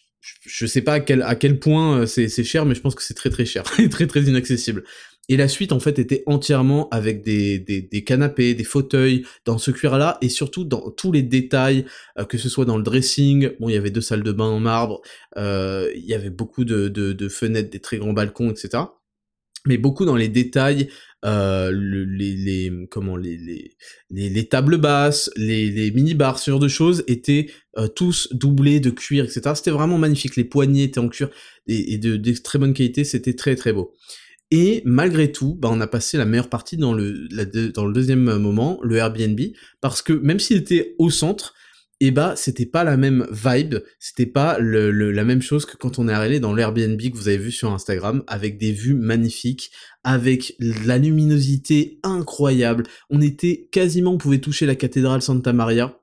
sais pas à quel, à quel point euh, c'est cher, mais je pense que c'est très très cher et très très inaccessible. Et la suite en fait était entièrement avec des, des, des canapés, des fauteuils dans ce cuir-là et surtout dans tous les détails, euh, que ce soit dans le dressing. Bon, il y avait deux salles de bain en marbre, euh, il y avait beaucoup de, de, de fenêtres, des très grands balcons, etc mais beaucoup dans les détails, euh, les, les, comment les, les, les, tables basses, les, les mini bars, ce genre de choses étaient euh, tous doublés de cuir, etc. C'était vraiment magnifique. Les poignées étaient en cuir et, de, de, très bonne qualité. C'était très très beau. Et malgré tout, bah, on a passé la meilleure partie dans le, dans le deuxième moment, le Airbnb, parce que même s'il était au centre, et eh bah c'était pas la même vibe, c'était pas le, la même chose que quand on est allé dans l'Airbnb que vous avez vu sur Instagram, avec des vues magnifiques, avec la luminosité incroyable. On était quasiment, on pouvait toucher la cathédrale Santa Maria,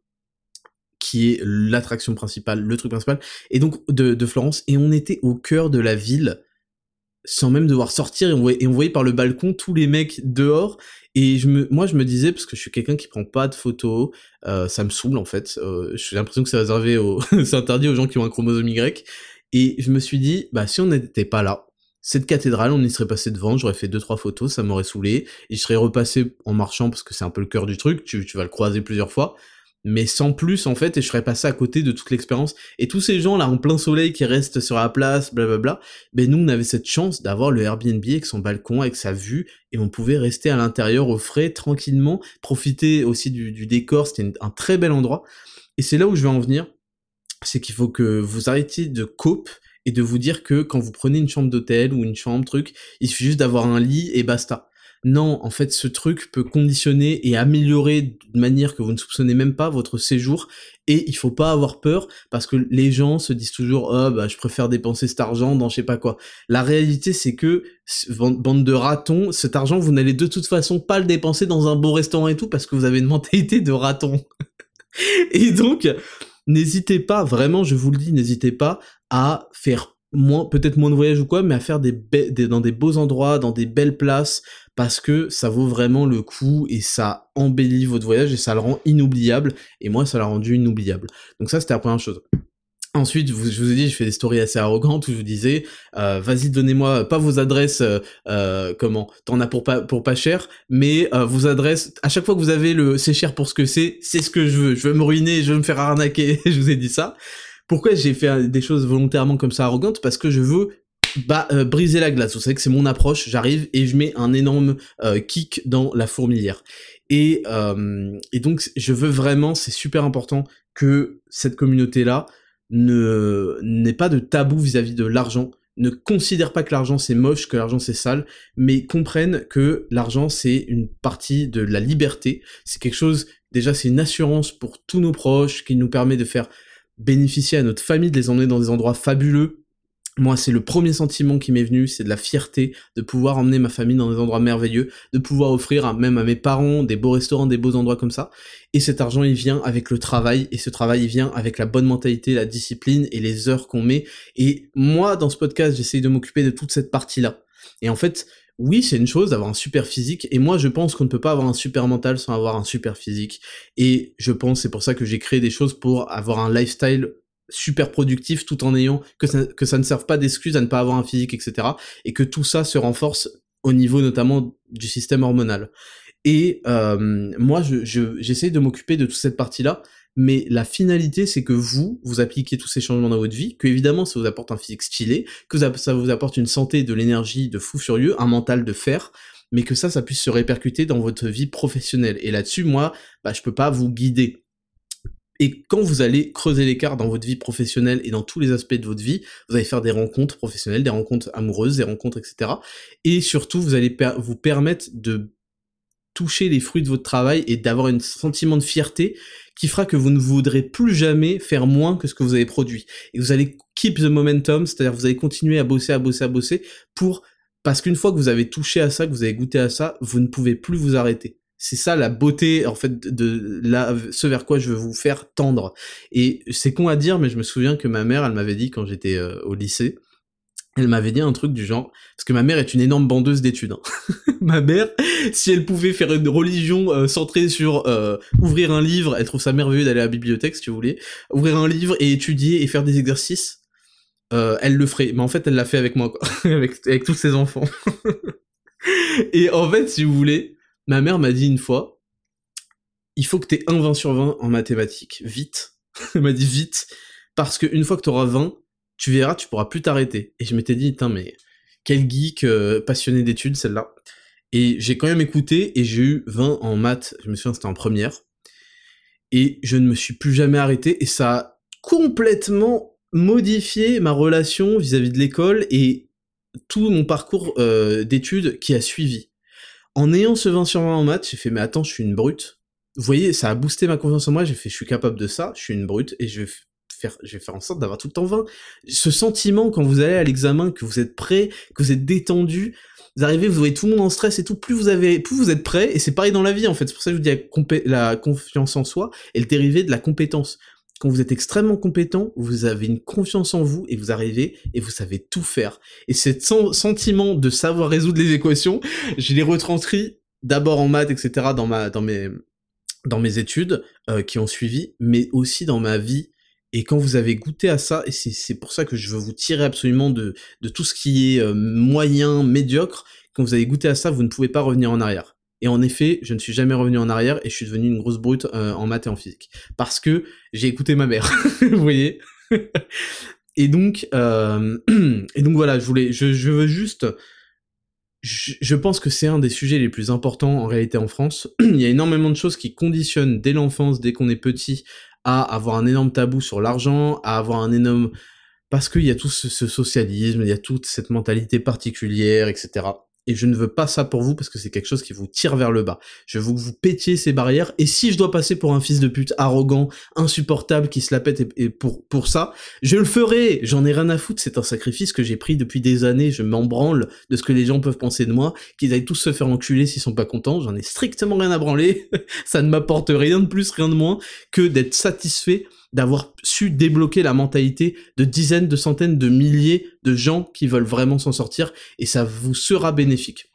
qui est l'attraction principale, le truc principal, et donc de, de Florence, et on était au cœur de la ville. Sans même devoir sortir et on, voyait, et on voyait par le balcon tous les mecs dehors et je me, moi je me disais parce que je suis quelqu'un qui prend pas de photos, euh, ça me saoule en fait. Euh, j'ai l'impression que c'est réservé aux, c'est interdit aux gens qui ont un chromosome Y. Et je me suis dit, bah si on n'était pas là, cette cathédrale, on y serait passé devant, j'aurais fait deux trois photos, ça m'aurait saoulé, et je serais repassé en marchant parce que c'est un peu le cœur du truc, tu, tu vas le croiser plusieurs fois, mais sans plus en fait, et je serais passé à côté de toute l'expérience. Et tous ces gens là en plein soleil qui restent sur la place, blablabla, ben nous on avait cette chance d'avoir le Airbnb avec son balcon, avec sa vue, et on pouvait rester à l'intérieur au frais tranquillement, profiter aussi du, décor, c'était un très bel endroit. Et c'est là où je vais en venir, c'est qu'il faut que vous arrêtiez de cope et de vous dire que quand vous prenez une chambre d'hôtel ou une chambre truc, il suffit juste d'avoir un lit et basta. Non, en fait, ce truc peut conditionner et améliorer de manière que vous ne soupçonnez même pas votre séjour. Et il faut pas avoir peur parce que les gens se disent toujours oh bah je préfère dépenser cet argent dans je sais pas quoi. La réalité c'est que bande de ratons, cet argent vous n'allez de toute façon pas le dépenser dans un beau restaurant et tout parce que vous avez une mentalité de raton. et donc n'hésitez pas vraiment, je vous le dis, n'hésitez pas à faire moins peut-être moins de voyages ou quoi mais à faire des, des, dans des beaux endroits dans des belles places parce que ça vaut vraiment le coup et ça embellit votre voyage et ça le rend inoubliable et moi ça l'a rendu inoubliable donc ça c'était la première chose Ensuite, je vous ai dit, je fais des stories assez arrogantes où je vous disais, euh, vas-y, donnez-moi pas vos adresses, euh, euh comment, t'en as pour pas pour pas cher, mais euh, vos adresses. À chaque fois que vous avez le, c'est cher pour ce que c'est, c'est ce que je veux. Je veux me ruiner, je veux me faire arnaquer. je vous ai dit ça. Pourquoi j'ai fait des choses volontairement comme ça arrogantes? Parce que je veux euh, briser la glace. Vous savez que c'est mon approche. J'arrive et je mets un énorme euh, kick dans la fourmilière. Et, euh, et donc, je veux vraiment, c'est super important que cette communauté-là ne n'ait pas de tabou vis-à-vis de l'argent. Ne considère pas que l'argent c'est moche, que l'argent c'est sale, mais comprennent que l'argent c'est une partie de la liberté. C'est quelque chose, déjà c'est une assurance pour tous nos proches qui nous permet de faire bénéficier à notre famille, de les emmener dans des endroits fabuleux. Moi, c'est le premier sentiment qui m'est venu, c'est de la fierté de pouvoir emmener ma famille dans des endroits merveilleux, de pouvoir offrir même à mes parents des beaux restaurants, des beaux endroits comme ça. Et cet argent, il vient avec le travail, et ce travail, il vient avec la bonne mentalité, la discipline et les heures qu'on met. Et moi, dans ce podcast, j'essaye de m'occuper de toute cette partie-là. Et en fait, oui, c'est une chose d'avoir un super physique, et moi je pense qu'on ne peut pas avoir un super mental sans avoir un super physique. Et je pense, c'est pour ça que j'ai créé des choses pour avoir un lifestyle super productif tout en ayant que ça, ne serve pas d'excuse à ne pas avoir un physique, etc. Et que tout ça se renforce au niveau notamment du système hormonal. Et euh, moi, j'essaie je, j'essaie de m'occuper de toute cette partie-là, mais la finalité, c'est que vous, vous appliquez tous ces changements dans votre vie, que évidemment, ça vous apporte un physique stylé, que ça vous apporte une santé, de l'énergie, de fou furieux, un mental de fer, mais que ça, ça puisse se répercuter dans votre vie professionnelle. Et là-dessus, moi, bah, je peux pas vous guider. Et quand vous allez creuser l'écart dans votre vie professionnelle et dans tous les aspects de votre vie, vous allez faire des rencontres professionnelles, des rencontres amoureuses, des rencontres, etc. Et surtout, vous allez vous permettre de toucher les fruits de votre travail et d'avoir un sentiment de fierté qui fera que vous ne voudrez plus jamais faire moins que ce que vous avez produit. Et vous allez keep the momentum, c'est-à-dire vous allez continuer à bosser, à bosser, à bosser pour parce qu'une fois que vous avez touché à ça, que vous avez goûté à ça, vous ne pouvez plus vous arrêter. C'est ça la beauté en fait de la, ce vers quoi je veux vous faire tendre. Et c'est con à dire, mais je me souviens que ma mère, elle m'avait dit quand j'étais euh, au lycée, elle m'avait dit un truc du genre, parce que ma mère est une énorme bandeuse d'études. Hein. ma mère, si elle pouvait faire une religion euh, centrée sur euh, ouvrir un livre, elle trouve ça merveilleux d'aller à la bibliothèque, si tu voulais, ouvrir un livre et étudier et faire des exercices, euh, elle le ferait. Mais en fait, elle l'a fait avec moi, quoi, avec, avec tous ses enfants. et en fait, si vous voulez, ma mère m'a dit une fois, il faut que t'aies un 20 sur 20 en mathématiques, vite. elle m'a dit vite, parce qu'une fois que t'auras 20, tu verras, tu pourras plus t'arrêter. Et je m'étais dit, putain, mais quel geek euh, passionné d'études, celle-là. Et j'ai quand même écouté et j'ai eu 20 en maths, je me souviens, c'était en première. Et je ne me suis plus jamais arrêté et ça a complètement modifié ma relation vis-à-vis de l'école et tout mon parcours euh, d'études qui a suivi. En ayant ce 20 sur 20 en maths, j'ai fait, mais attends, je suis une brute. Vous voyez, ça a boosté ma confiance en moi, j'ai fait, je suis capable de ça, je suis une brute, et je je vais faire en sorte d'avoir tout le temps 20. Ce sentiment quand vous allez à l'examen, que vous êtes prêt, que vous êtes détendu, vous arrivez, vous voyez tout le monde en stress et tout, plus vous avez, plus vous êtes prêt, et c'est pareil dans la vie en fait, c'est pour ça que je vous dis la, la confiance en soi est le dérivé de la compétence. quand vous êtes extrêmement compétent, vous avez une confiance en vous et vous arrivez et vous savez tout faire. Et ce sentiment de savoir résoudre les équations, je l'ai retranscrit d'abord en maths, etc., dans ma, dans mes, dans mes études euh, qui ont suivi, mais aussi dans ma vie. Et quand vous avez goûté à ça, et c'est pour ça que je veux vous tirer absolument de, tout ce qui est euh, moyen, médiocre, quand vous avez goûté à ça, vous ne pouvez pas revenir en arrière. Et en effet, je ne suis jamais revenu en arrière et je suis devenu une grosse brute euh, en maths et en physique. Parce que j'ai écouté ma mère, vous voyez Et donc, euh, et donc voilà, je voulais, je, veux juste, je pense que c'est un des sujets les plus importants en réalité en France. Il y a énormément de choses qui conditionnent dès l'enfance, dès qu'on est petit, à avoir un énorme tabou sur l'argent, à avoir un énorme parce qu'il y a tout ce, socialisme, il y a toute cette mentalité particulière, etc et je ne veux pas ça pour vous parce que c'est quelque chose qui vous tire vers le bas. Je veux que vous pétiez ces barrières et si je dois passer pour un fils de pute arrogant, insupportable, qui se la pète et, pour, pour ça, je le ferai. J'en ai rien à foutre. C'est un sacrifice que j'ai pris depuis des années. Je m'en branle de ce que les gens peuvent penser de moi, qu'ils aillent tous se faire enculer s'ils sont pas contents. J'en ai strictement rien à branler. ça ne m'apporte rien de plus, rien de moins que d'être satisfait d'avoir su débloquer la mentalité de dizaines, de centaines, de milliers de gens qui veulent vraiment s'en sortir, et ça vous sera bénéfique.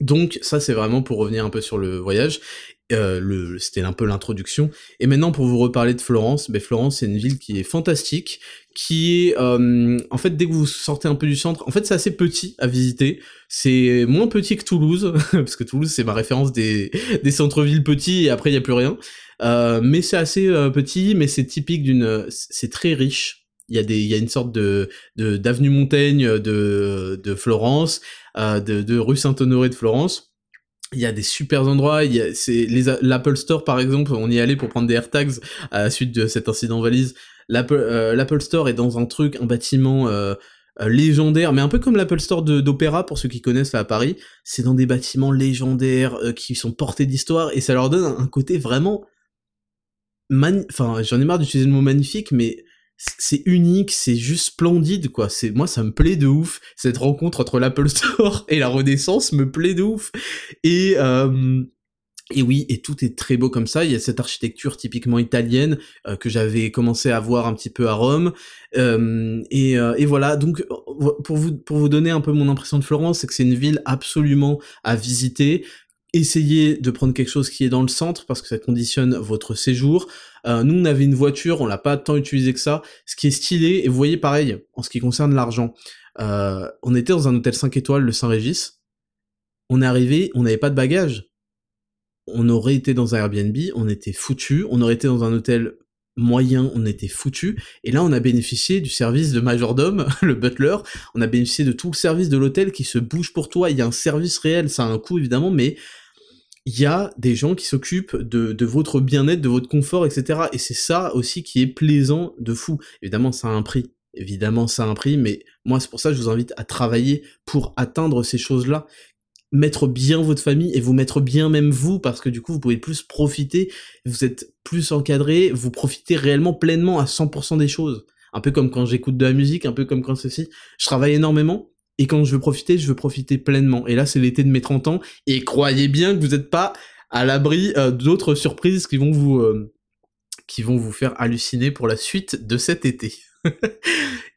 Donc ça c'est vraiment pour revenir un peu sur le voyage. Euh, c'était un peu l'introduction. Et maintenant pour vous reparler de Florence, ben Florence c'est une ville qui est fantastique, qui est euh, en fait dès que vous sortez un peu du centre, en fait c'est assez petit à visiter. C'est moins petit que Toulouse parce que Toulouse c'est ma référence des, des centres-villes petits et après il y a plus rien. Euh, mais c'est assez euh, petit, mais c'est typique d'une, c'est très riche. Il y a des, il y a une sorte de, de d'avenue Montaigne de, de Florence, euh, de, de rue Saint-Honoré de Florence. Il y a des super endroits. Il y a, c'est l'Apple Store par exemple. On y allait pour prendre des AirTags à la suite de cet incident valise. L'Apple, euh, l'Apple Store est dans un truc, un bâtiment. Euh, légendaire, mais un peu comme l'Apple Store d'Opéra pour ceux qui connaissent à Paris, c'est dans des bâtiments légendaires qui sont portés d'histoire et ça leur donne un côté vraiment enfin, j'en ai marre d'utiliser le mot magnifique, mais c'est unique, c'est juste splendide, quoi. C'est moi, ça me plaît de ouf. Cette rencontre entre l'Apple Store et la Renaissance me plaît de ouf. Et euh, et oui, et tout est très beau comme ça. Il y a cette architecture typiquement italienne euh, que j'avais commencé à voir un petit peu à Rome. Euh, et, euh, et, voilà. Donc, pour vous pour vous donner un peu mon impression de Florence, c'est que c'est une ville absolument à visiter essayez de prendre quelque chose qui est dans le centre parce que ça conditionne votre séjour. Euh, nous, on avait une voiture, on l'a pas tant utilisé que ça. Ce qui est stylé, et vous voyez pareil, en ce qui concerne l'argent, euh, on était dans un hôtel 5 étoiles, le Saint-Régis. On est arrivé, on n'avait pas de bagages. On aurait été dans un Airbnb, on était foutu. On aurait été dans un hôtel moyen, on était foutu. Et là, on a bénéficié du service de majordome, le butler. On a bénéficié de tout le service de l'hôtel qui se bouge pour toi. Il y a un service réel, ça a un coût évidemment, mais il y a des gens qui s'occupent de, de, votre bien-être, de votre confort, etc. Et c'est ça aussi qui est plaisant de fou. Évidemment, ça a un prix. Évidemment, ça a un prix, mais moi, c'est pour ça que je vous invite à travailler pour atteindre ces choses-là. Mettre bien votre famille et vous mettre bien même vous, parce que du coup, vous pouvez plus profiter, vous êtes plus encadré, vous profitez réellement pleinement à 100% des choses. Un peu comme quand j'écoute de la musique, un peu comme quand ceci. Je travaille énormément, et quand je veux profiter, je veux profiter pleinement. Et là, c'est l'été de mes 30 ans. Et croyez bien que vous n'êtes pas à l'abri euh, d'autres surprises qui vont vous euh, qui vont vous faire halluciner pour la suite de cet été.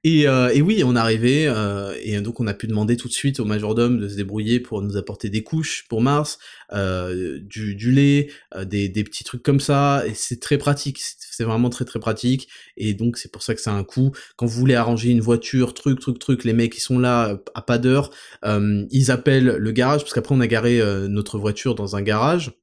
Et, euh, et, oui, on arrivé, euh, et donc on a pu demander tout de suite au majordome de se débrouiller pour nous apporter des couches pour Mars, euh, du, du, lait, euh, des, des, petits trucs comme ça, et c'est très pratique, c'est vraiment très très pratique, et donc c'est pour ça que ça a un coût. Quand vous voulez arranger une voiture, truc, truc, truc, les mecs qui sont là à pas d'heure, euh, ils appellent le garage, parce qu'après on a garé notre voiture dans un garage,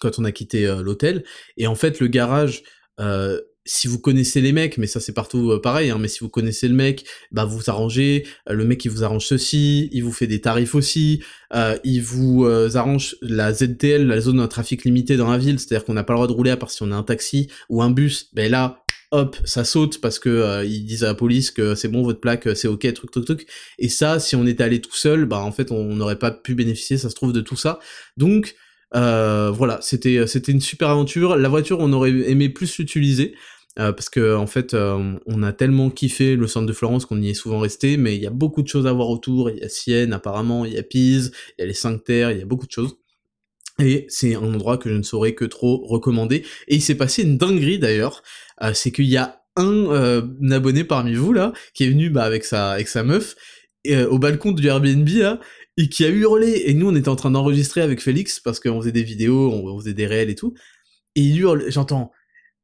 quand on a quitté l'hôtel, et en fait le garage... Euh, si vous connaissez les mecs, mais ça c'est partout euh, pareil, hein, mais si vous connaissez le mec, bah vous arrangez, euh, le mec il vous arrange ceci, il vous fait des tarifs aussi, euh, il vous arrange la ZTL, la zone de trafic limité dans la ville, c'est-à-dire qu'on n'a pas le droit de rouler à part si on a un taxi ou un bus, ben là, hop, ça saute parce que ils disent à la police que c'est bon votre plaque, c'est ok, truc truc truc. Et ça, si on était allé tout seul, bah en fait on n'aurait pas pu bénéficier, ça se trouve de tout ça. Donc voilà, c'était c'était une super aventure. La voiture, on aurait aimé plus l'utiliser. Euh, parce que en fait, euh, on a tellement kiffé le centre de Florence qu'on y est souvent resté, mais il y a beaucoup de choses à voir autour. Il y a Sienne, apparemment, il y a Pise, il y a les Cinq Terres, il y a beaucoup de choses. Et c'est un endroit que je ne saurais que trop recommander. Et il s'est passé une dinguerie d'ailleurs, euh, c'est qu'il y a un, euh, abonné parmi vous là qui est venu bah, avec sa avec sa meuf euh, au balcon du Airbnb là et qui a hurlé. Et nous on était en train d'enregistrer avec Félix parce qu'on faisait des vidéos, on, faisait des réels et tout. Et il hurle, j'entends,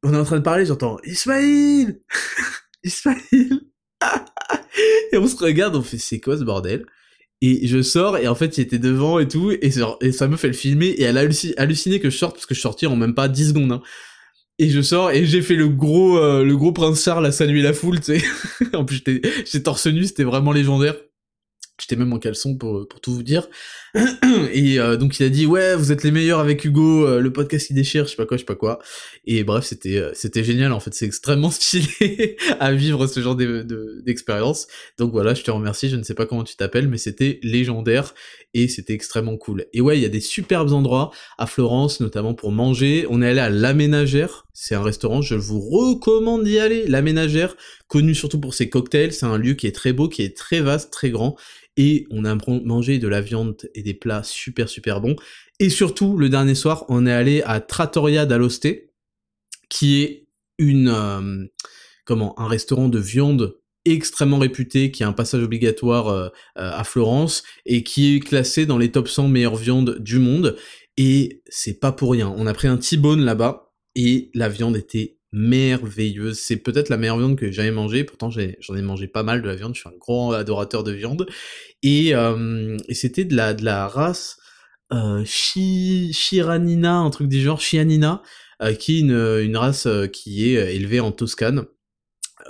on est en train de parler, j'entends Ismaïl, Ismaïl. et on se regarde, on fait c'est quoi ce bordel? Et je sors, et en fait, il était devant et tout, et, ça me fait le filmer, et elle a halluciné que je sorte, parce que je sortais en même pas 10 secondes, hein. Et je sors, et j'ai fait le gros, euh, le gros prince Charles à saluer la foule, tu sais. en plus, j'étais torse nu, c'était vraiment légendaire. J'étais même en caleçon pour, pour tout vous dire. et euh, donc il a dit ouais vous êtes les meilleurs avec Hugo, euh, le podcast qui déchire, je sais pas quoi, je sais pas quoi. Et bref c'était euh, c'était génial en fait, c'est extrêmement stylé à vivre ce genre d'expérience. donc voilà, je te remercie, je ne sais pas comment tu t'appelles, mais c'était légendaire et c'était extrêmement cool. Et ouais, il y a des superbes endroits à Florence, notamment pour manger. On est allé à La Ménagère, c'est un restaurant, je vous recommande d'y aller. La Ménagère, connu surtout pour ses cocktails, c'est un lieu qui est très beau, qui est très vaste, très grand et on a mangé de la viande et des plats super super bons. Et surtout, le dernier soir, on est allé à Trattoria d'Aloste, qui est une euh, un restaurant de viande extrêmement réputé, qui a un passage obligatoire euh, euh, à Florence et qui est classé dans les top 100 meilleures viandes du monde. Et c'est pas pour rien. On a pris un T-bone là-bas et la viande était merveilleuse. C'est peut-être la meilleure viande que j'ai jamais mangée. Pourtant, j'en ai, mangé pas mal de la viande. Je suis un grand adorateur de viande. Et, euh, c'était de la, race euh, Chiranina, un truc du genre, Chianina, euh, qui est une, une race qui est élevée en Toscane.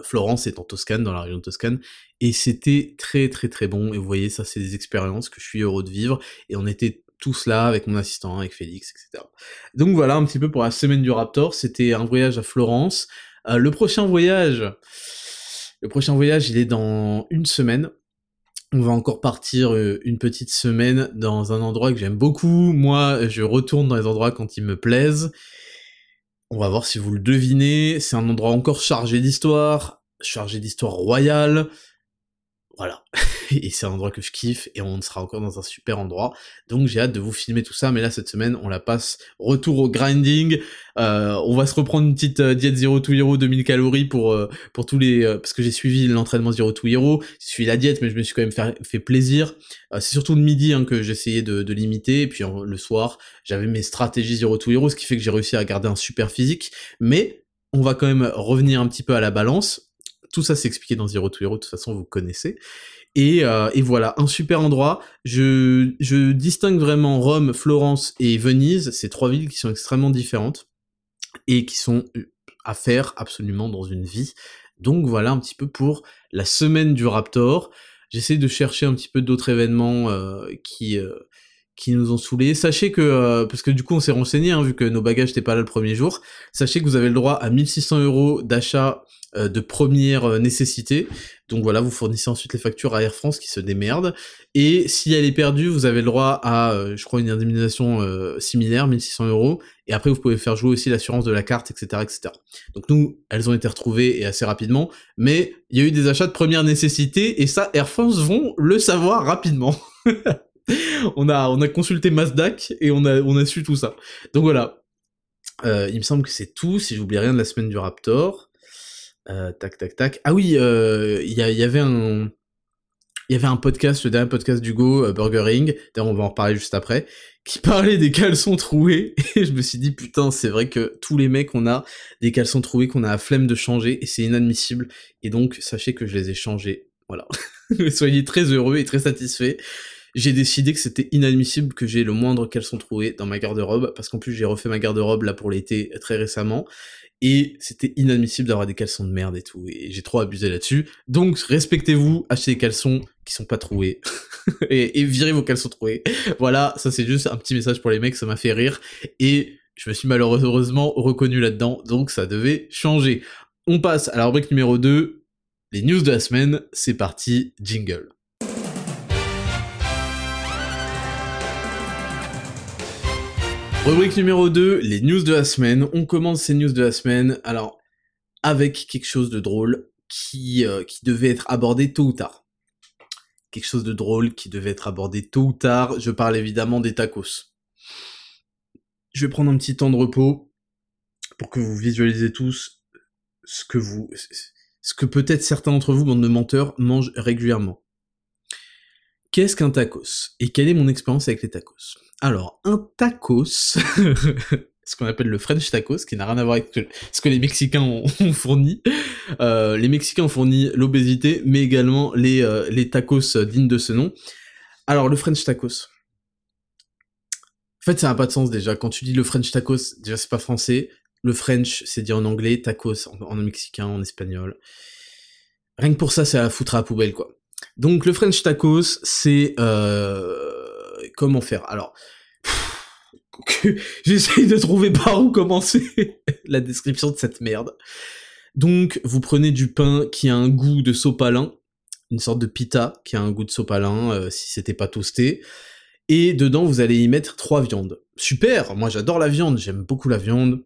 Florence est en Toscane, dans la région de Toscane, et c'était très très très bon. Et vous voyez, ça c'est des expériences que je suis heureux de vivre. Et on était tout cela avec mon assistant, avec Félix, etc. Donc voilà un petit peu pour la semaine du Raptor. C'était un voyage à Florence. Euh, le prochain voyage, le prochain voyage, il est dans une semaine. On va encore partir euh, une petite semaine dans un endroit que j'aime beaucoup. Moi, je retourne dans les endroits quand ils me plaisent. On va voir si vous le devinez. C'est un endroit encore chargé d'histoire, chargé d'histoire royale. Voilà. et c'est un endroit que je kiffe et on sera encore dans un super endroit. Donc j'ai hâte de vous filmer tout ça, mais là cette semaine on la passe retour au grinding. Euh, on va se reprendre une petite euh, diète Zero to Hero 2000 calories pour euh, pour tous les parce que j'ai suivi l'entraînement Zero to Hero, j'ai suivi la diète mais je me suis quand même fait, plaisir. c'est surtout le midi hein, que j'essayais de, de, limiter et puis le soir j'avais mes stratégies Zero to Hero, ce qui fait que j'ai réussi à garder un super physique. Mais on va quand même revenir un petit peu à la balance. Tout ça c'est expliqué dans Zero to Hero, de toute façon vous connaissez. Euh, et, voilà, un super endroit. Je, je distingue vraiment Rome, Florence et Venise, ces trois villes qui sont extrêmement différentes et qui sont euh, à faire absolument dans une vie. Donc voilà un petit peu pour la semaine du Raptor. J'essaie de chercher un petit peu d'autres événements euh, qui qui nous ont saoulés. Sachez que, parce que du coup on s'est renseigné, hein, vu que nos bagages n'étaient pas là le premier jour, sachez que vous avez le droit à 1600 euros d'achat de première nécessité. Donc voilà, vous fournissez ensuite les factures à Air France qui se démerde. Et si elle est perdue, vous avez le droit à, euh, je crois, une indemnisation euh, similaire, 1600 euros. Et après, vous pouvez faire jouer aussi l'assurance de la carte, etc., etc. Donc nous, elles ont été retrouvées et assez rapidement. Mais il y a eu des achats de première nécessité et ça, Air France vont le savoir rapidement. on a, on a consulté Mazdac et on a, on a su tout ça. Donc voilà. Euh, il me semble que c'est tout. Si j'oublie rien de la semaine du Raptor. Euh, tac, tac, tac. Ah oui, euh, il y, avait un... Il y avait un podcast, le dernier podcast d'Hugo, euh, Burgering, d'ailleurs on va en reparler juste après, qui parlait des caleçons troués, et je me suis dit, putain, c'est vrai que tous les mecs, on a des caleçons troués qu'on a la flemme de changer, et c'est inadmissible, et donc sachez que je les ai changés, voilà. Soyez très heureux et très satisfaits. J'ai décidé que c'était inadmissible que j'ai le moindre caleçon troué dans ma garde-robe, parce qu'en plus j'ai refait ma garde-robe là pour l'été très récemment, et c'était inadmissible d'avoir des caleçons de merde et tout, et j'ai trop abusé là-dessus. Donc respectez-vous, achetez des caleçons qui sont pas troués, et, virez vos caleçons troués. Voilà, ça c'est juste un petit message pour les mecs, ça m'a fait rire, et je me suis malheureusement reconnu là-dedans, donc ça devait changer. On passe à la rubrique numéro 2, les news de la semaine, c'est parti, jingle. Rubrique numéro 2, les news de la semaine. On commence ces news de la semaine, alors, avec quelque chose de drôle qui, euh, qui devait être abordé tôt ou tard. Quelque chose de drôle qui devait être abordé tôt ou tard. Je parle évidemment des tacos. je vais prendre un petit temps de repos pour que vous visualisez tous ce que vous, ce que peut-être certains d'entre vous, bande de menteurs, mangent régulièrement. Qu'est-ce qu'un tacos Et quelle est mon expérience avec les tacos? Alors, un tacos, ce qu'on appelle le French tacos, qui n'a rien à voir avec ce que les Mexicains ont, fourni. Euh, les Mexicains ont fourni l'obésité, mais également les, euh, les tacos dignes de ce nom. Alors, le French tacos. En fait, ça n'a pas de sens déjà. Quand tu dis le French tacos, déjà c'est pas français. Le French, c'est dit en anglais, tacos en, mexicain, en espagnol. Rien que pour ça, c'est à foutre à la poubelle, quoi. Donc le French tacos, c'est euh... comment faire? Alors, j'essaye de trouver par où commencer la description de cette merde. Donc vous prenez du pain qui a un goût de sopalin, une sorte de pita qui a un goût de sopalin euh, si c'était pas toasté. Et dedans vous allez y mettre trois viandes. Super, moi j'adore la viande, j'aime beaucoup la viande.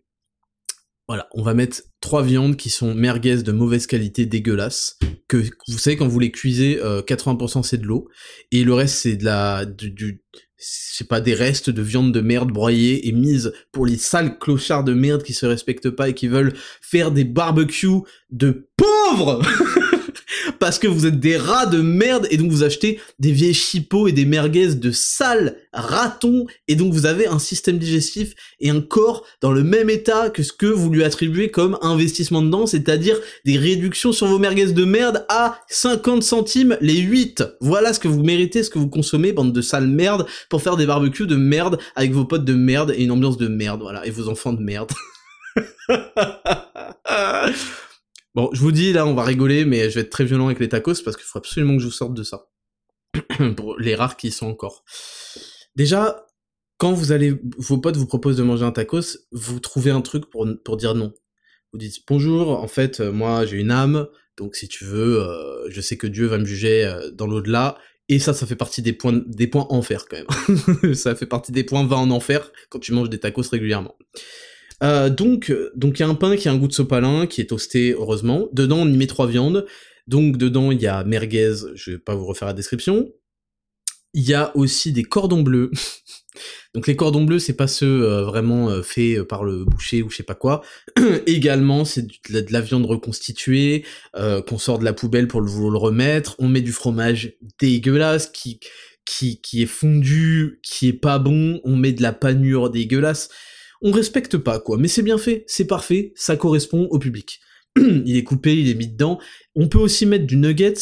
Voilà, on va mettre trois viandes qui sont merguez de mauvaise qualité, dégueulasse, que vous savez quand vous les cuisez, 80% euh, c'est de l'eau, et le reste c'est de la, du, c'est pas des restes de viande de merde broyée et mise pour les sales clochards de merde qui se respectent pas et qui veulent faire des barbecues de pauvres parce que vous êtes des rats de merde et donc vous achetez des vieilles chipots et des merguez de sales ratons et donc vous avez un système digestif et un corps dans le même état que ce que vous lui attribuez comme investissement dedans, c'est-à-dire des réductions sur vos merguez de merde à 50 centimes les 8. Voilà ce que vous méritez, ce que vous consommez, bande de sales merde, pour faire des barbecues de merde avec vos potes de merde et une ambiance de merde, voilà, et vos enfants de merde. Bon, je vous dis, là, on va rigoler, mais je vais être très violent avec les tacos parce qu'il faut absolument que je vous sorte de ça. pour les rares qui y sont encore. Déjà, quand vous allez, vos potes vous proposent de manger un tacos, vous trouvez un truc pour, pour dire non. Vous dites, bonjour, en fait, euh, moi, j'ai une âme, donc si tu veux, euh, je sais que Dieu va me juger euh, dans l'au-delà, et ça, ça fait partie des points, des points enfer, quand même. ça fait partie des points va en enfer quand tu manges des tacos régulièrement. Euh, donc, donc il y a un pain qui a un goût de sopalin, qui est toasté, heureusement. Dedans, on y met trois viandes. Donc, dedans, il y a merguez, je vais pas vous refaire la description. Il y a aussi des cordons bleus. donc, les cordons bleus, c'est pas ceux euh, vraiment euh, faits par le boucher ou je sais pas quoi. Également, c'est de, la viande reconstituée, qu'on sort de la poubelle pour le, le remettre. On met du fromage dégueulasse qui, qui, qui est fondu, qui est pas bon. On met de la panure dégueulasse on respecte pas quoi, mais c'est bien fait, c'est parfait, ça correspond au public. il est coupé, il est mis dedans. On peut aussi mettre du nuggets.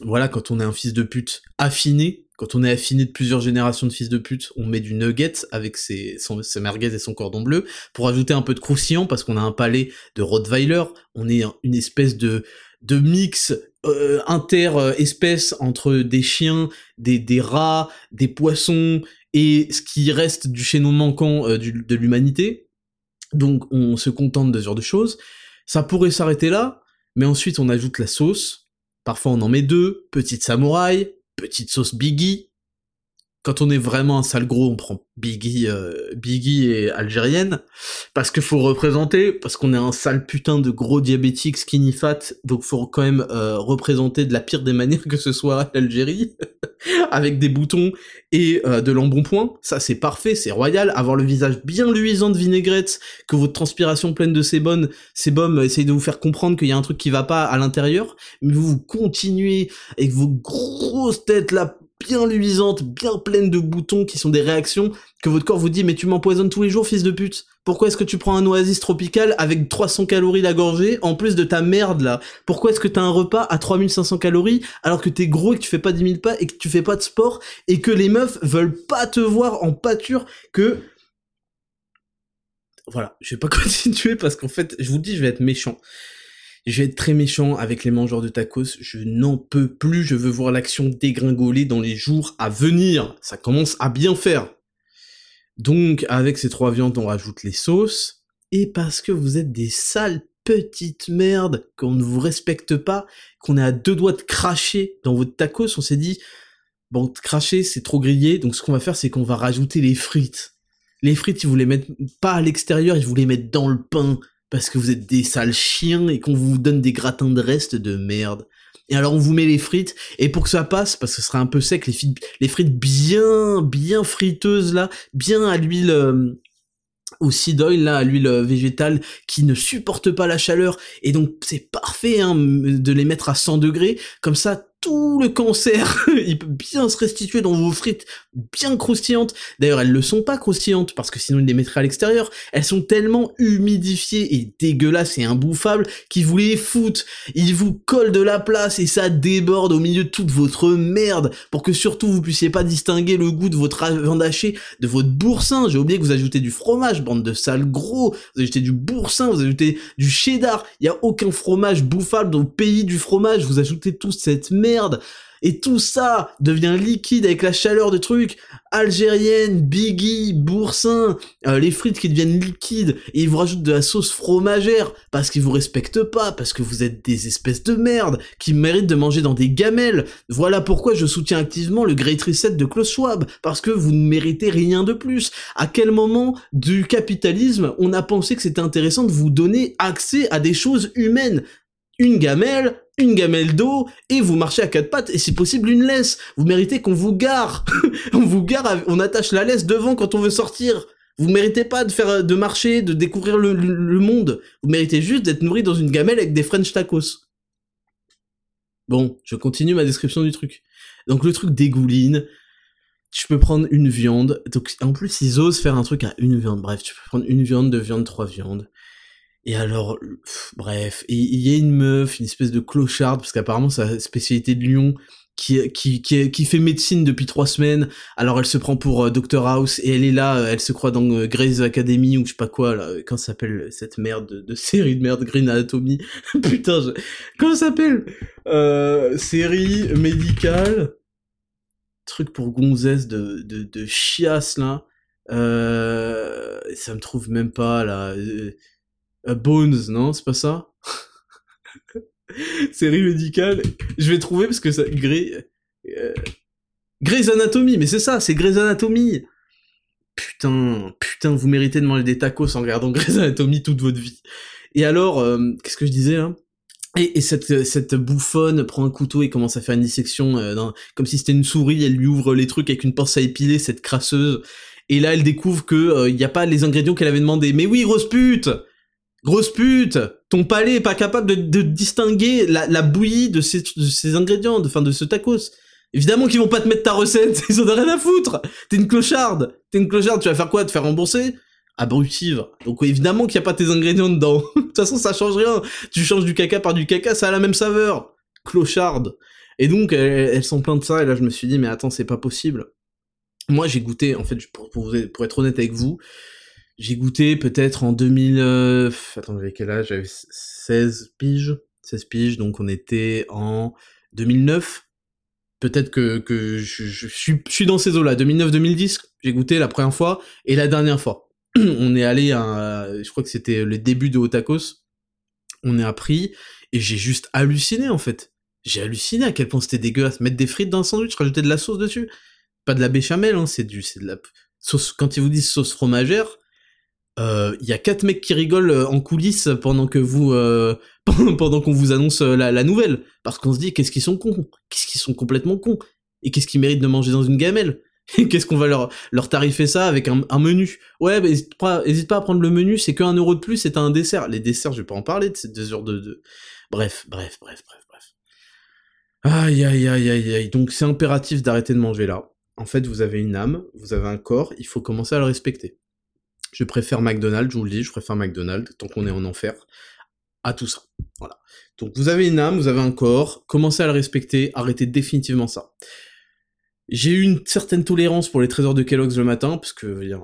Voilà, quand on est un fils de pute affiné, quand on est affiné de plusieurs générations de fils de pute, on met du nugget avec ses, ses merguez et son cordon bleu pour ajouter un peu de croustillant parce qu'on a un palais de Rottweiler. On est une espèce de de mix euh, inter-espèces entre des chiens, des, des rats, des poissons et ce qui reste du chaînon manquant euh, de l'humanité. Donc on se contente de ce genre de choses. Ça pourrait s'arrêter là, mais ensuite on ajoute la sauce. Parfois on en met deux, petite samouraï, petite sauce Biggie, quand on est vraiment un sale gros, on prend Biggie, euh, Biggie et algérienne, parce qu'il faut représenter, parce qu'on est un sale putain de gros diabétique skinny fat, donc faut quand même euh, représenter de la pire des manières que ce soit l'Algérie, avec des boutons et euh, de l'embonpoint. Ça c'est parfait, c'est royal. Avoir le visage bien luisant de vinaigrette, que votre transpiration pleine de sébum, sébum essaye de vous faire comprendre qu'il y a un truc qui va pas à l'intérieur, mais vous continuez avec vos grosses têtes là bien luisante, bien pleine de boutons qui sont des réactions que votre corps vous dit mais tu m'empoisonnes tous les jours fils de pute. Pourquoi est-ce que tu prends un oasis tropical avec 300 calories la gorgée en plus de ta merde là? Pourquoi est-ce que t'as un repas à 3500 calories alors que t'es gros et que tu fais pas 10 000 pas et que tu fais pas de sport et que les meufs veulent pas te voir en pâture que voilà, je vais pas continuer parce qu'en fait, je vous dis, je vais être méchant. Je vais être très méchant avec les mangeurs de tacos, je n'en peux plus, je veux voir l'action dégringoler dans les jours à venir. Ça commence à bien faire. Donc, avec ces trois viandes, on rajoute les sauces. Et parce que vous êtes des sales petites merdes, qu'on ne vous respecte pas, qu'on est à deux doigts de cracher dans votre tacos, on s'est dit, bon, cracher, c'est trop grillé, donc ce qu'on va faire, c'est qu'on va rajouter les frites. Les frites, ils les mettent pas à l'extérieur, ils les mettent dans le pain parce que vous êtes des sales chiens et qu'on vous donne des gratins de reste de merde. Et alors on vous met les frites, et pour que ça passe, parce que ce sera un peu sec, les frites, bien, bien friteuses là, bien à l'huile, euh, au là, à l'huile végétale qui ne supporte pas la chaleur et donc c'est parfait hein, de les mettre à 100 degrés comme ça tout le cancer, il peut bien se restituer dans vos frites bien croustillantes. D'ailleurs, elles le sont pas croustillantes parce que sinon il les mettrait à l'extérieur. Elles sont tellement humidifiées et dégueulasses et imbouffables qu'ils vous les foutent. Ils vous collent de la place et ça déborde au milieu de toute votre merde pour que surtout vous puissiez pas distinguer le goût de votre viande hachée de votre boursin. J'ai oublié que vous ajoutez du fromage, bande de sales gros. Vous ajoutez du boursin, vous ajoutez du cheddar. Il y a aucun fromage bouffable dans le pays du fromage. Vous ajoutez toute cette merde et tout ça devient liquide avec la chaleur de trucs algérienne, biggie, boursin, euh, les frites qui deviennent liquides et ils vous rajoutent de la sauce fromagère parce qu'ils vous respectent pas, parce que vous êtes des espèces de merde qui méritent de manger dans des gamelles. Voilà pourquoi je soutiens activement le Great Reset de Klaus Schwab parce que vous ne méritez rien de plus. À quel moment du capitalisme on a pensé que c'était intéressant de vous donner accès à des choses humaines? Une gamelle, une gamelle d'eau, et vous marchez à quatre pattes, et si possible une laisse. Vous méritez qu'on vous gare. on vous gare, on attache la laisse devant quand on veut sortir. Vous méritez pas de faire, de marcher, de découvrir le, monde. Vous méritez juste d'être nourri dans une gamelle avec des French tacos. Bon, je continue ma description du truc. Donc le truc dégouline. Tu peux prendre une viande. Donc en plus ils osent faire un truc à une viande. Bref, tu peux prendre une viande, deux viandes, trois viandes. Et alors, bref, il y a une meuf, une espèce de clocharde, parce qu'apparemment la spécialité de Lyon, qui, qui, qui, qui, fait médecine depuis trois semaines. Alors elle se prend pour euh, Dr House et elle est là, euh, elle se croit dans euh, Grey's Academy ou je sais pas quoi là. Quand s'appelle cette merde de, série de merde Green Anatomy? Putain, je... comment s'appelle? Euh, Série médicale, truc pour gonzesse de de, de chiasse là. Euh, ça me trouve même pas là. Bones, non, c'est pas ça? Série médicale. Je vais trouver parce que ça... Grey... Euh... Grey's Anatomy, mais c'est ça, c'est Grey's Anatomy Putain, putain, vous méritez de manger des tacos en regardant Grey's Anatomy toute votre vie. Et alors, euh, qu'est-ce que je disais là et, et, cette, cette bouffonne prend un couteau et commence à faire une dissection, euh, comme si c'était une souris, elle lui ouvre les trucs avec une pince à épiler, cette crasseuse. Et là, elle découvre que il n'y a pas les ingrédients qu'elle avait demandé. Mais oui, grosse pute Grosse pute, ton palais est pas capable de, distinguer la, bouillie de ces, ingrédients, de, de ce tacos. Évidemment qu'ils vont pas te mettre ta recette, ils ont rien à foutre. T'es une clocharde, t'es une clocharde, tu vas faire quoi? Te faire rembourser? Abrutive. Donc évidemment qu'il y a pas tes ingrédients dedans. de toute façon, ça change rien. Tu changes du caca par du caca, ça a la même saveur. Clocharde. Et donc, elles, sont pleines de ça, et là je me suis dit, mais attends, c'est pas possible. Moi j'ai goûté, en fait, pour, pour être honnête avec vous, j'ai goûté peut-être en 2000... Euh... Attends, j'avais quel âge? J'avais 16 piges. 16 piges, donc on était en 2009. Peut-être que, que je, suis, je suis dans ces eaux-là. 2009-2010, j'ai goûté la première fois. Et la dernière fois, on est allé à... Je crois que c'était le début de Otakos. On est appris. Et j'ai juste halluciné, en fait. J'ai halluciné à quel point c'était dégueulasse. Mettre des frites dans un sandwich, rajouter de la sauce dessus. Pas de la béchamel, hein, c'est du... c'est de la... Sauce, quand ils vous disent sauce fromagère, il euh, y a quatre mecs qui rigolent euh, en coulisses pendant que vous euh, pendant qu'on vous annonce la, nouvelle. Parce qu'on se dit qu'est-ce qu'ils sont cons? Qu'est-ce qu'ils sont complètement cons? Et qu'est-ce qu'ils méritent de manger dans une gamelle? Qu'est-ce qu'on va leur leur tarifer ça avec un, menu? Ouais bah, hésite pas hésite pas à prendre le menu c'est qu'un euro de plus c'est un dessert. Les desserts je vais pas en parler de ces deux heures de, de... bref bref bref bref bref. Aïe aïe aïe aïe aïe. Donc c'est impératif d'arrêter de manger là. En fait vous avez une âme vous avez un corps il faut commencer à le respecter je préfère McDonald's, je vous le dis, je préfère McDonald's, tant qu'on est en enfer, à tout ça. Voilà. Donc vous avez une âme, vous avez un corps, commencez à le respecter, arrêtez définitivement ça. J'ai eu une certaine tolérance pour les trésors de Kellogg's le matin, parce que, dire,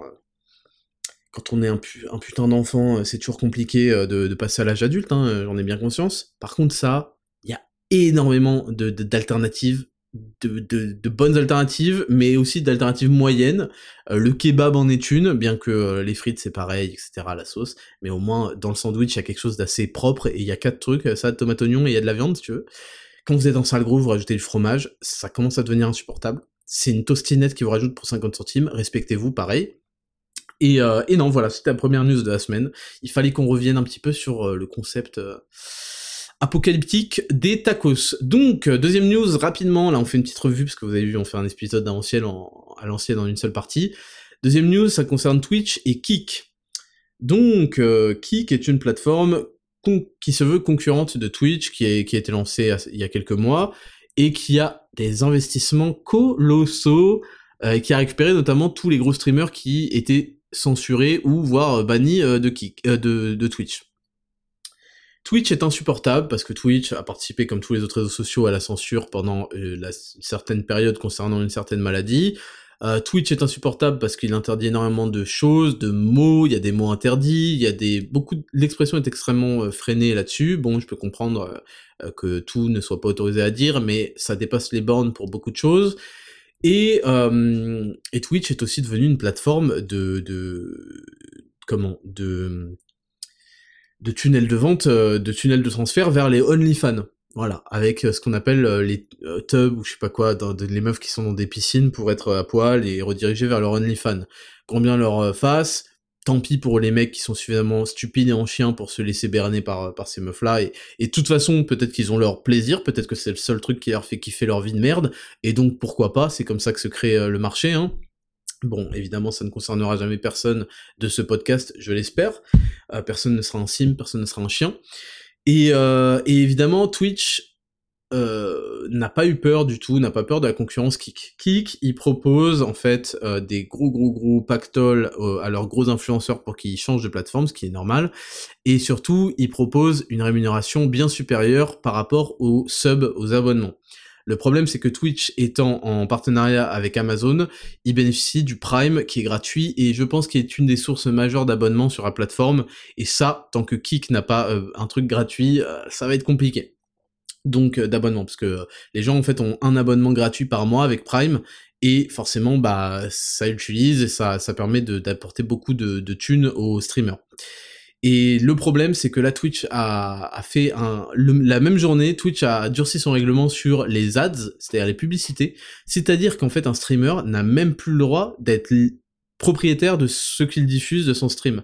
quand on est un, putain d'enfant, c'est toujours compliqué euh, de, passer à l'âge adulte, hein, j'en ai bien conscience. Par contre ça, il y a énormément d'alternatives de, bonnes alternatives, mais aussi d'alternatives moyennes. Euh, le kebab en est une, bien que euh, les frites c'est pareil, etc. La sauce, mais au moins dans le sandwich il y a quelque chose d'assez propre et il y a quatre trucs, ça, tomate, oignon et il y a de la viande si tu veux. Quand vous êtes en salle gros, vous rajoutez du fromage, ça commence à devenir insupportable. C'est une tostinette qui vous rajoute pour 50 centimes, respectez-vous, pareil. Et, euh, et non, voilà, c'était la première news de la semaine. Il fallait qu'on revienne un petit peu sur le concept apocalyptique des tacos. Donc, deuxième news, rapidement, là on fait une petite revue, parce que vous avez vu, on fait un épisode à l'ancienne en une seule partie. Deuxième news, ça concerne Twitch et Kik. Donc, Kik est une plateforme qui se veut concurrente de Twitch, qui a, été lancée il y a quelques mois, et qui a des investissements colossaux, euh, qui a récupéré notamment tous les gros streamers qui étaient censurés ou voire bannis euh, de, kick, euh, de Twitch. Twitch est insupportable parce que Twitch a participé comme tous les autres réseaux sociaux à la censure pendant la, une certaine période concernant une certaine maladie. Euh, Twitch est insupportable parce qu'il interdit énormément de choses, de mots, il y a des mots interdits, il y a des beaucoup l'expression est extrêmement euh, freinée là-dessus. Bon, je peux comprendre euh, que tout ne soit pas autorisé à dire, mais ça dépasse les bornes pour beaucoup de choses. Et, et Twitch est aussi devenu une plateforme de, de comment de de tunnels de vente, de tunnels de transfert vers les OnlyFans. Voilà, avec euh, ce qu'on appelle euh, les euh, tubs ou je sais pas quoi, dans, les meufs qui sont dans des piscines pour être à poil et rediriger vers leur OnlyFans. Combien leur face, tant pis pour les mecs qui sont suffisamment stupides et en chien pour se laisser berner par, ces meufs-là. Et, et de toute façon, peut-être qu'ils ont leur plaisir, peut-être que c'est le seul truc qui leur fait kiffer leur vie de merde. Et donc, pourquoi pas, c'est comme ça que se crée le marché, hein. Bon, évidemment, ça ne concernera jamais personne de ce podcast, je l'espère. personne ne sera un sim, personne ne sera un chien. Euh, et, évidemment, Twitch euh, n'a pas eu peur du tout, n'a pas peur de la concurrence Kik. Kik, il propose en fait euh, des gros gros gros pactoles à leurs gros influenceurs pour qu'ils changent de plateforme, ce qui est normal. Et surtout, il propose une rémunération bien supérieure par rapport aux subs, aux abonnements. Le problème, c'est que Twitch étant en partenariat avec Amazon, il bénéficie du Prime qui est gratuit et je pense qu'il est une des sources majeures d'abonnement sur la plateforme. Et ça, tant que Kik n'a pas euh, un truc gratuit, euh, ça va être compliqué. Donc euh, d'abonnement, parce que les gens en fait ont un abonnement gratuit par mois avec Prime et forcément bah ça utilise et ça, permet d'apporter beaucoup de, de thunes aux streamers. Et le problème, c'est que la Twitch a, fait un, la même journée, Twitch a durci son règlement sur les ads, c'est-à-dire les publicités. C'est-à-dire qu'en fait, un streamer n'a même plus le droit d'être propriétaire de ce qu'il diffuse de son stream.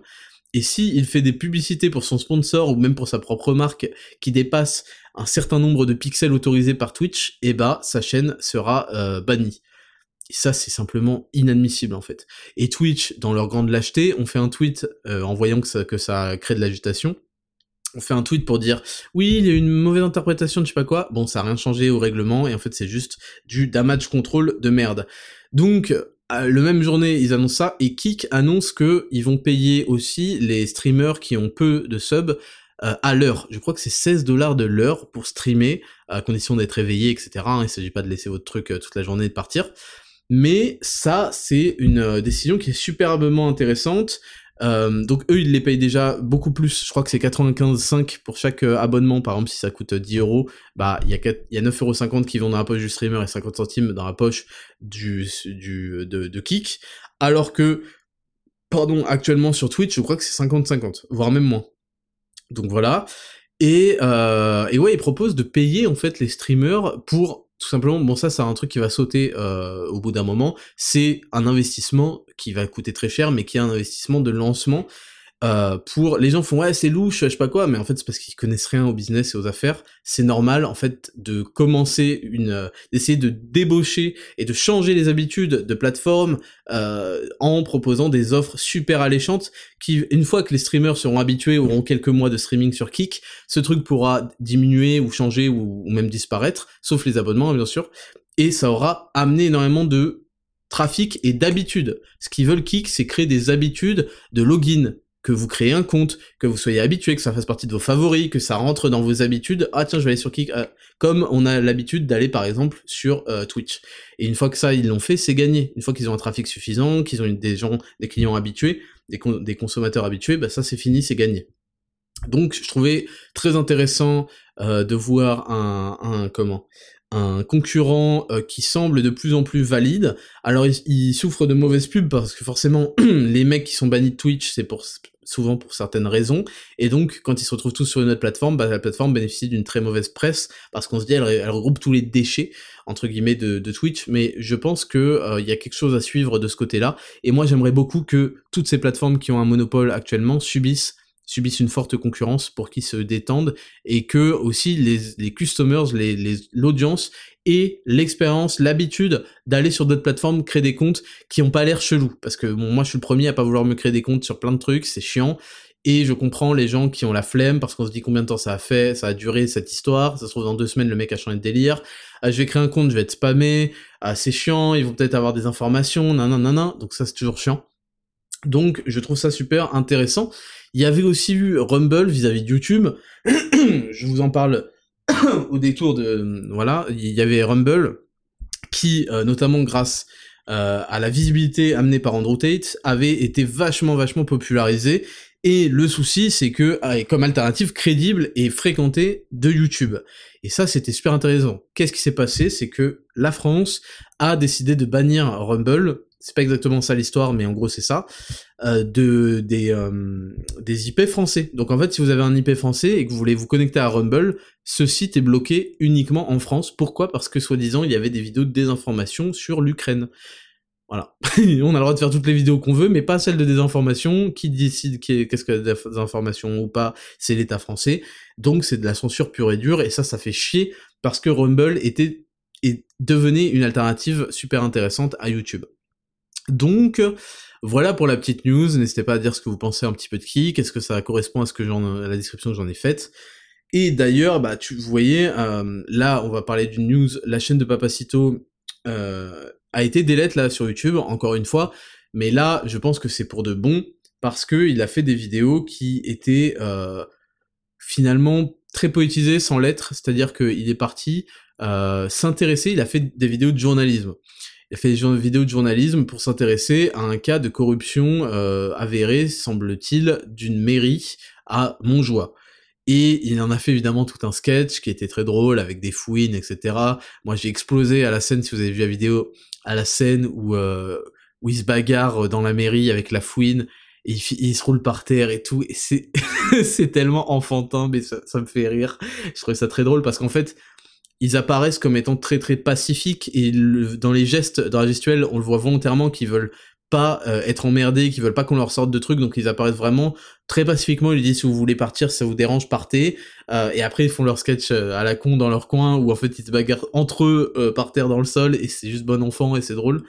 Et si il fait des publicités pour son sponsor ou même pour sa propre marque qui dépasse un certain nombre de pixels autorisés par Twitch, eh bah sa chaîne sera euh, bannie. Ça, c'est simplement inadmissible en fait. Et Twitch, dans leur grande lâcheté, on fait un tweet euh, en voyant que ça, crée de l'agitation. On fait un tweet pour dire oui, il y a une mauvaise interprétation de je sais pas quoi. Bon, ça a rien changé au règlement et en fait c'est juste du damage control de merde. Donc euh, le même journée, ils annoncent ça et Kik annonce que ils vont payer aussi les streamers qui ont peu de subs euh, à l'heure. Je crois que c'est 16 dollars de l'heure pour streamer, à condition d'être éveillé, etc. Hein, il s'agit pas de laisser votre truc toute la journée et de partir. Mais ça, c'est une euh, décision qui est superbement intéressante. Euh, donc eux, ils les payent déjà beaucoup plus. Je crois que c'est 95,5 pour chaque euh, abonnement. Par exemple, si ça coûte 10 euros, bah il y a, y a 9,50€ qui vont dans la poche du streamer et 50 centimes dans la poche de, Kik. Alors que, pardon, actuellement sur Twitch, je crois que c'est 50-50, voire même moins. Donc voilà. Et, et ouais, ils proposent de payer en fait les streamers pour tout simplement, bon ça c'est un truc qui va sauter euh, au bout d'un moment, c'est un investissement qui va coûter très cher, mais qui est un investissement de lancement euh, pour les gens font ouais c'est louche je sais pas quoi mais en fait c'est parce qu'ils connaissent rien au business et aux affaires. C'est normal en fait de commencer une euh, d'essayer de débaucher et de changer les habitudes de plateforme euh, en proposant des offres super alléchantes qui une fois que les streamers seront habitués ou auront quelques mois de streaming sur Kik ce truc pourra diminuer ou changer ou, ou même disparaître sauf les abonnements bien sûr. Et ça aura amené énormément de trafic et d'habitudes. Ce qu'ils veulent Kik, c'est créer des habitudes de login, que vous créez un compte, que vous soyez habitué, que ça fasse partie de vos favoris, que ça rentre dans vos habitudes. Ah tiens, je vais aller sur Kik, euh, comme on a l'habitude d'aller par exemple sur euh, Twitch. Et une fois que ça ils l'ont fait, c'est gagné. Une fois qu'ils ont un trafic suffisant, qu'ils ont des gens, des clients habitués, des, consommateurs habitués, bah ça c'est fini, c'est gagné. Donc je trouvais très intéressant euh, de voir un, un comment un concurrent euh, qui semble de plus en plus valide. Alors il, souffre de mauvaises pubs parce que forcément les mecs qui sont bannis de Twitch c'est pour souvent pour certaines raisons et donc quand ils se retrouvent tous sur une autre plateforme, bah, la plateforme bénéficie d'une très mauvaise presse parce qu'on se dit elle, regroupe tous les déchets entre guillemets de, Twitch. Mais je pense que euh, il y a quelque chose à suivre de ce côté-là et moi j'aimerais beaucoup que toutes ces plateformes qui ont un monopole actuellement subissent subissent une forte concurrence pour qu'ils se détendent et que aussi les, customers, l'audience les, et l'expérience, l'habitude d'aller sur d'autres plateformes créer des comptes qui ont pas l'air chelous. Parce que moi je suis le premier à pas vouloir me créer des comptes sur plein de trucs, c'est chiant. Et je comprends les gens qui ont la flemme parce qu'on se dit combien de temps ça a fait, ça a duré cette histoire. Ça se trouve dans deux semaines le mec a changé de délire. Ah, je vais créer un compte, je vais être spammé. Ah, c'est chiant, ils vont peut-être avoir des informations, nan nan Donc ça c'est toujours chiant. Donc je trouve ça super intéressant. Il y avait aussi eu Rumble vis-à-vis de YouTube. je vous en parle au détour de voilà. Il y avait Rumble qui, euh, notamment grâce euh, à la visibilité amenée par Andrew Tate, avait été vachement vachement popularisé et le souci, c'est que, ah, comme alternative crédible et fréquentée de YouTube. Et ça, c'était super intéressant. Qu'est-ce qui s'est passé? C'est que la France a décidé de bannir Rumble. C'est pas exactement ça l'histoire, mais en gros c'est ça. Euh, de des euh, des IP français. Donc en fait, si vous avez un IP français et que vous voulez vous connecter à Rumble, ce site est bloqué uniquement en France. Pourquoi? Parce que soi-disant il y avait des vidéos de désinformation sur l'Ukraine. Voilà. on a le droit de faire toutes les vidéos qu'on veut, mais pas celles de désinformation. Qui décide qu'est-ce que des informations ou pas, c'est l'État français. Donc c'est de la censure pure et dure, et ça, ça fait chier, parce que Rumble était et devenait une alternative super intéressante à YouTube. Donc, voilà pour la petite news. N'hésitez pas à dire ce que vous pensez un petit peu de qui, qu'est-ce que ça correspond à ce que j'en, à la description que j'en ai faite. Et d'ailleurs, bah, tu, vous voyez, euh, là, on va parler d'une news. La chaîne de Papacito euh, a été délète là sur YouTube, encore une fois, mais là, je pense que c'est pour de bon, parce que il a fait des vidéos qui étaient euh, finalement très poétisées sans lettres, c'est-à-dire qu'il est parti euh, s'intéresser, il a fait des vidéos de journalisme. Il a fait des vidéos de journalisme pour s'intéresser à un cas de corruption euh, avéré, semble-t-il, d'une mairie à Montjoie. Et il en a fait évidemment tout un sketch qui était très drôle avec des fouines, etc. Moi j'ai explosé à la scène, si vous avez vu la vidéo, à la scène où, euh, où il se bagarre dans la mairie avec la fouine et il, se roule par terre et tout. Et c'est, c'est tellement enfantin, mais ça, ça, me fait rire. Je trouvais ça très drôle parce qu'en fait, ils apparaissent comme étant très très pacifiques et dans les gestes, dans la gestuelle, on le voit volontairement qu'ils veulent pas euh, être emmerdés, qui veulent pas qu'on leur sorte de trucs, donc ils apparaissent vraiment très pacifiquement. Ils lui disent si vous voulez partir, ça vous dérange, partez. Euh, et après ils font leur sketch euh, à la con dans leur coin, où en fait ils se bagarrent entre eux par terre dans le sol, et c'est juste bon enfant et c'est drôle.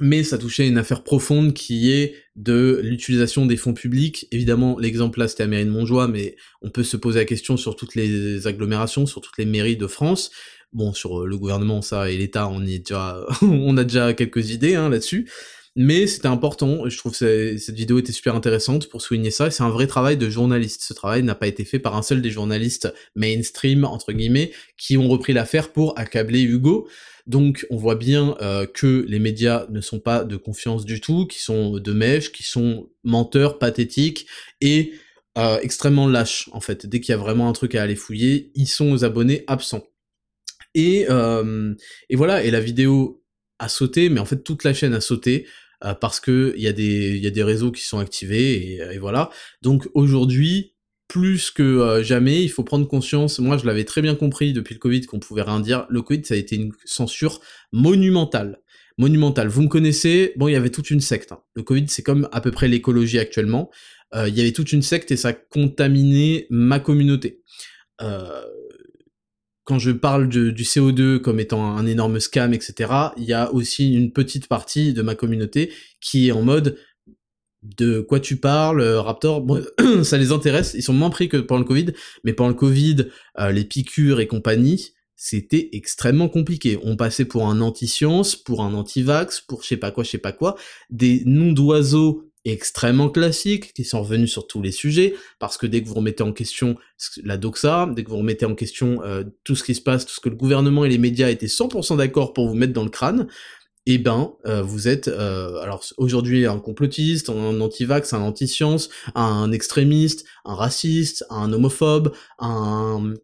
Mais ça touchait une affaire profonde qui est de l'utilisation des fonds publics. Évidemment, l'exemple là c'était la mairie de Montjoie, mais on peut se poser la question sur toutes les agglomérations, sur toutes les mairies de France. Bon, sur le gouvernement, ça et l'État, on y est déjà, on a déjà quelques idées hein, là-dessus mais c'était important, je trouve que cette vidéo était super intéressante pour souligner ça, c'est un vrai travail de journaliste. Ce travail n'a pas été fait par un seul des journalistes mainstream, entre guillemets, qui ont repris l'affaire pour accabler Hugo. Donc on voit bien euh, que les médias ne sont pas de confiance du tout, qui sont de mèche, qui sont menteurs, pathétiques et euh, extrêmement lâches en fait. Dès qu'il y a vraiment un truc à aller fouiller, ils sont aux abonnés absents. Et, euh, voilà, et la vidéo a sauté, mais en fait toute la chaîne a sauté. Parce que il y a des réseaux qui sont activés et voilà. Donc aujourd'hui, plus que euh, jamais, il faut prendre conscience. Moi, je l'avais très bien compris depuis le Covid qu'on pouvait rien dire. Le Covid, ça a été une censure monumentale. Monumentale. Vous me connaissez, bon, il y avait toute une secte. Hein. Le Covid, c'est comme à peu près l'écologie actuellement. Euh, il y avait toute une secte et ça contaminait ma communauté. Euh, quand je parle du CO2 comme étant un énorme scam, etc., il y a aussi une petite partie de ma communauté qui est en mode de quoi tu parles, euh, Raptor, ça les intéresse, ils sont moins pris que pendant le Covid, mais pendant le Covid, euh, les piqûres et compagnie, c'était extrêmement compliqué. On passait pour un anti-science, pour un anti-vax, pour je sais pas quoi, je sais pas quoi, des noms d'oiseaux extrêmement classiques qui sont revenus sur tous les sujets parce que dès que vous remettez en question la doxa, dès que vous remettez en question euh, tout ce qui se passe, tout ce que le gouvernement et les médias étaient 100% d'accord pour vous mettre dans le crâne, eh ben euh, vous êtes euh, alors aujourd'hui un complotiste, un anti-vax, un anti-science, un extrémiste, un raciste, un homophobe, un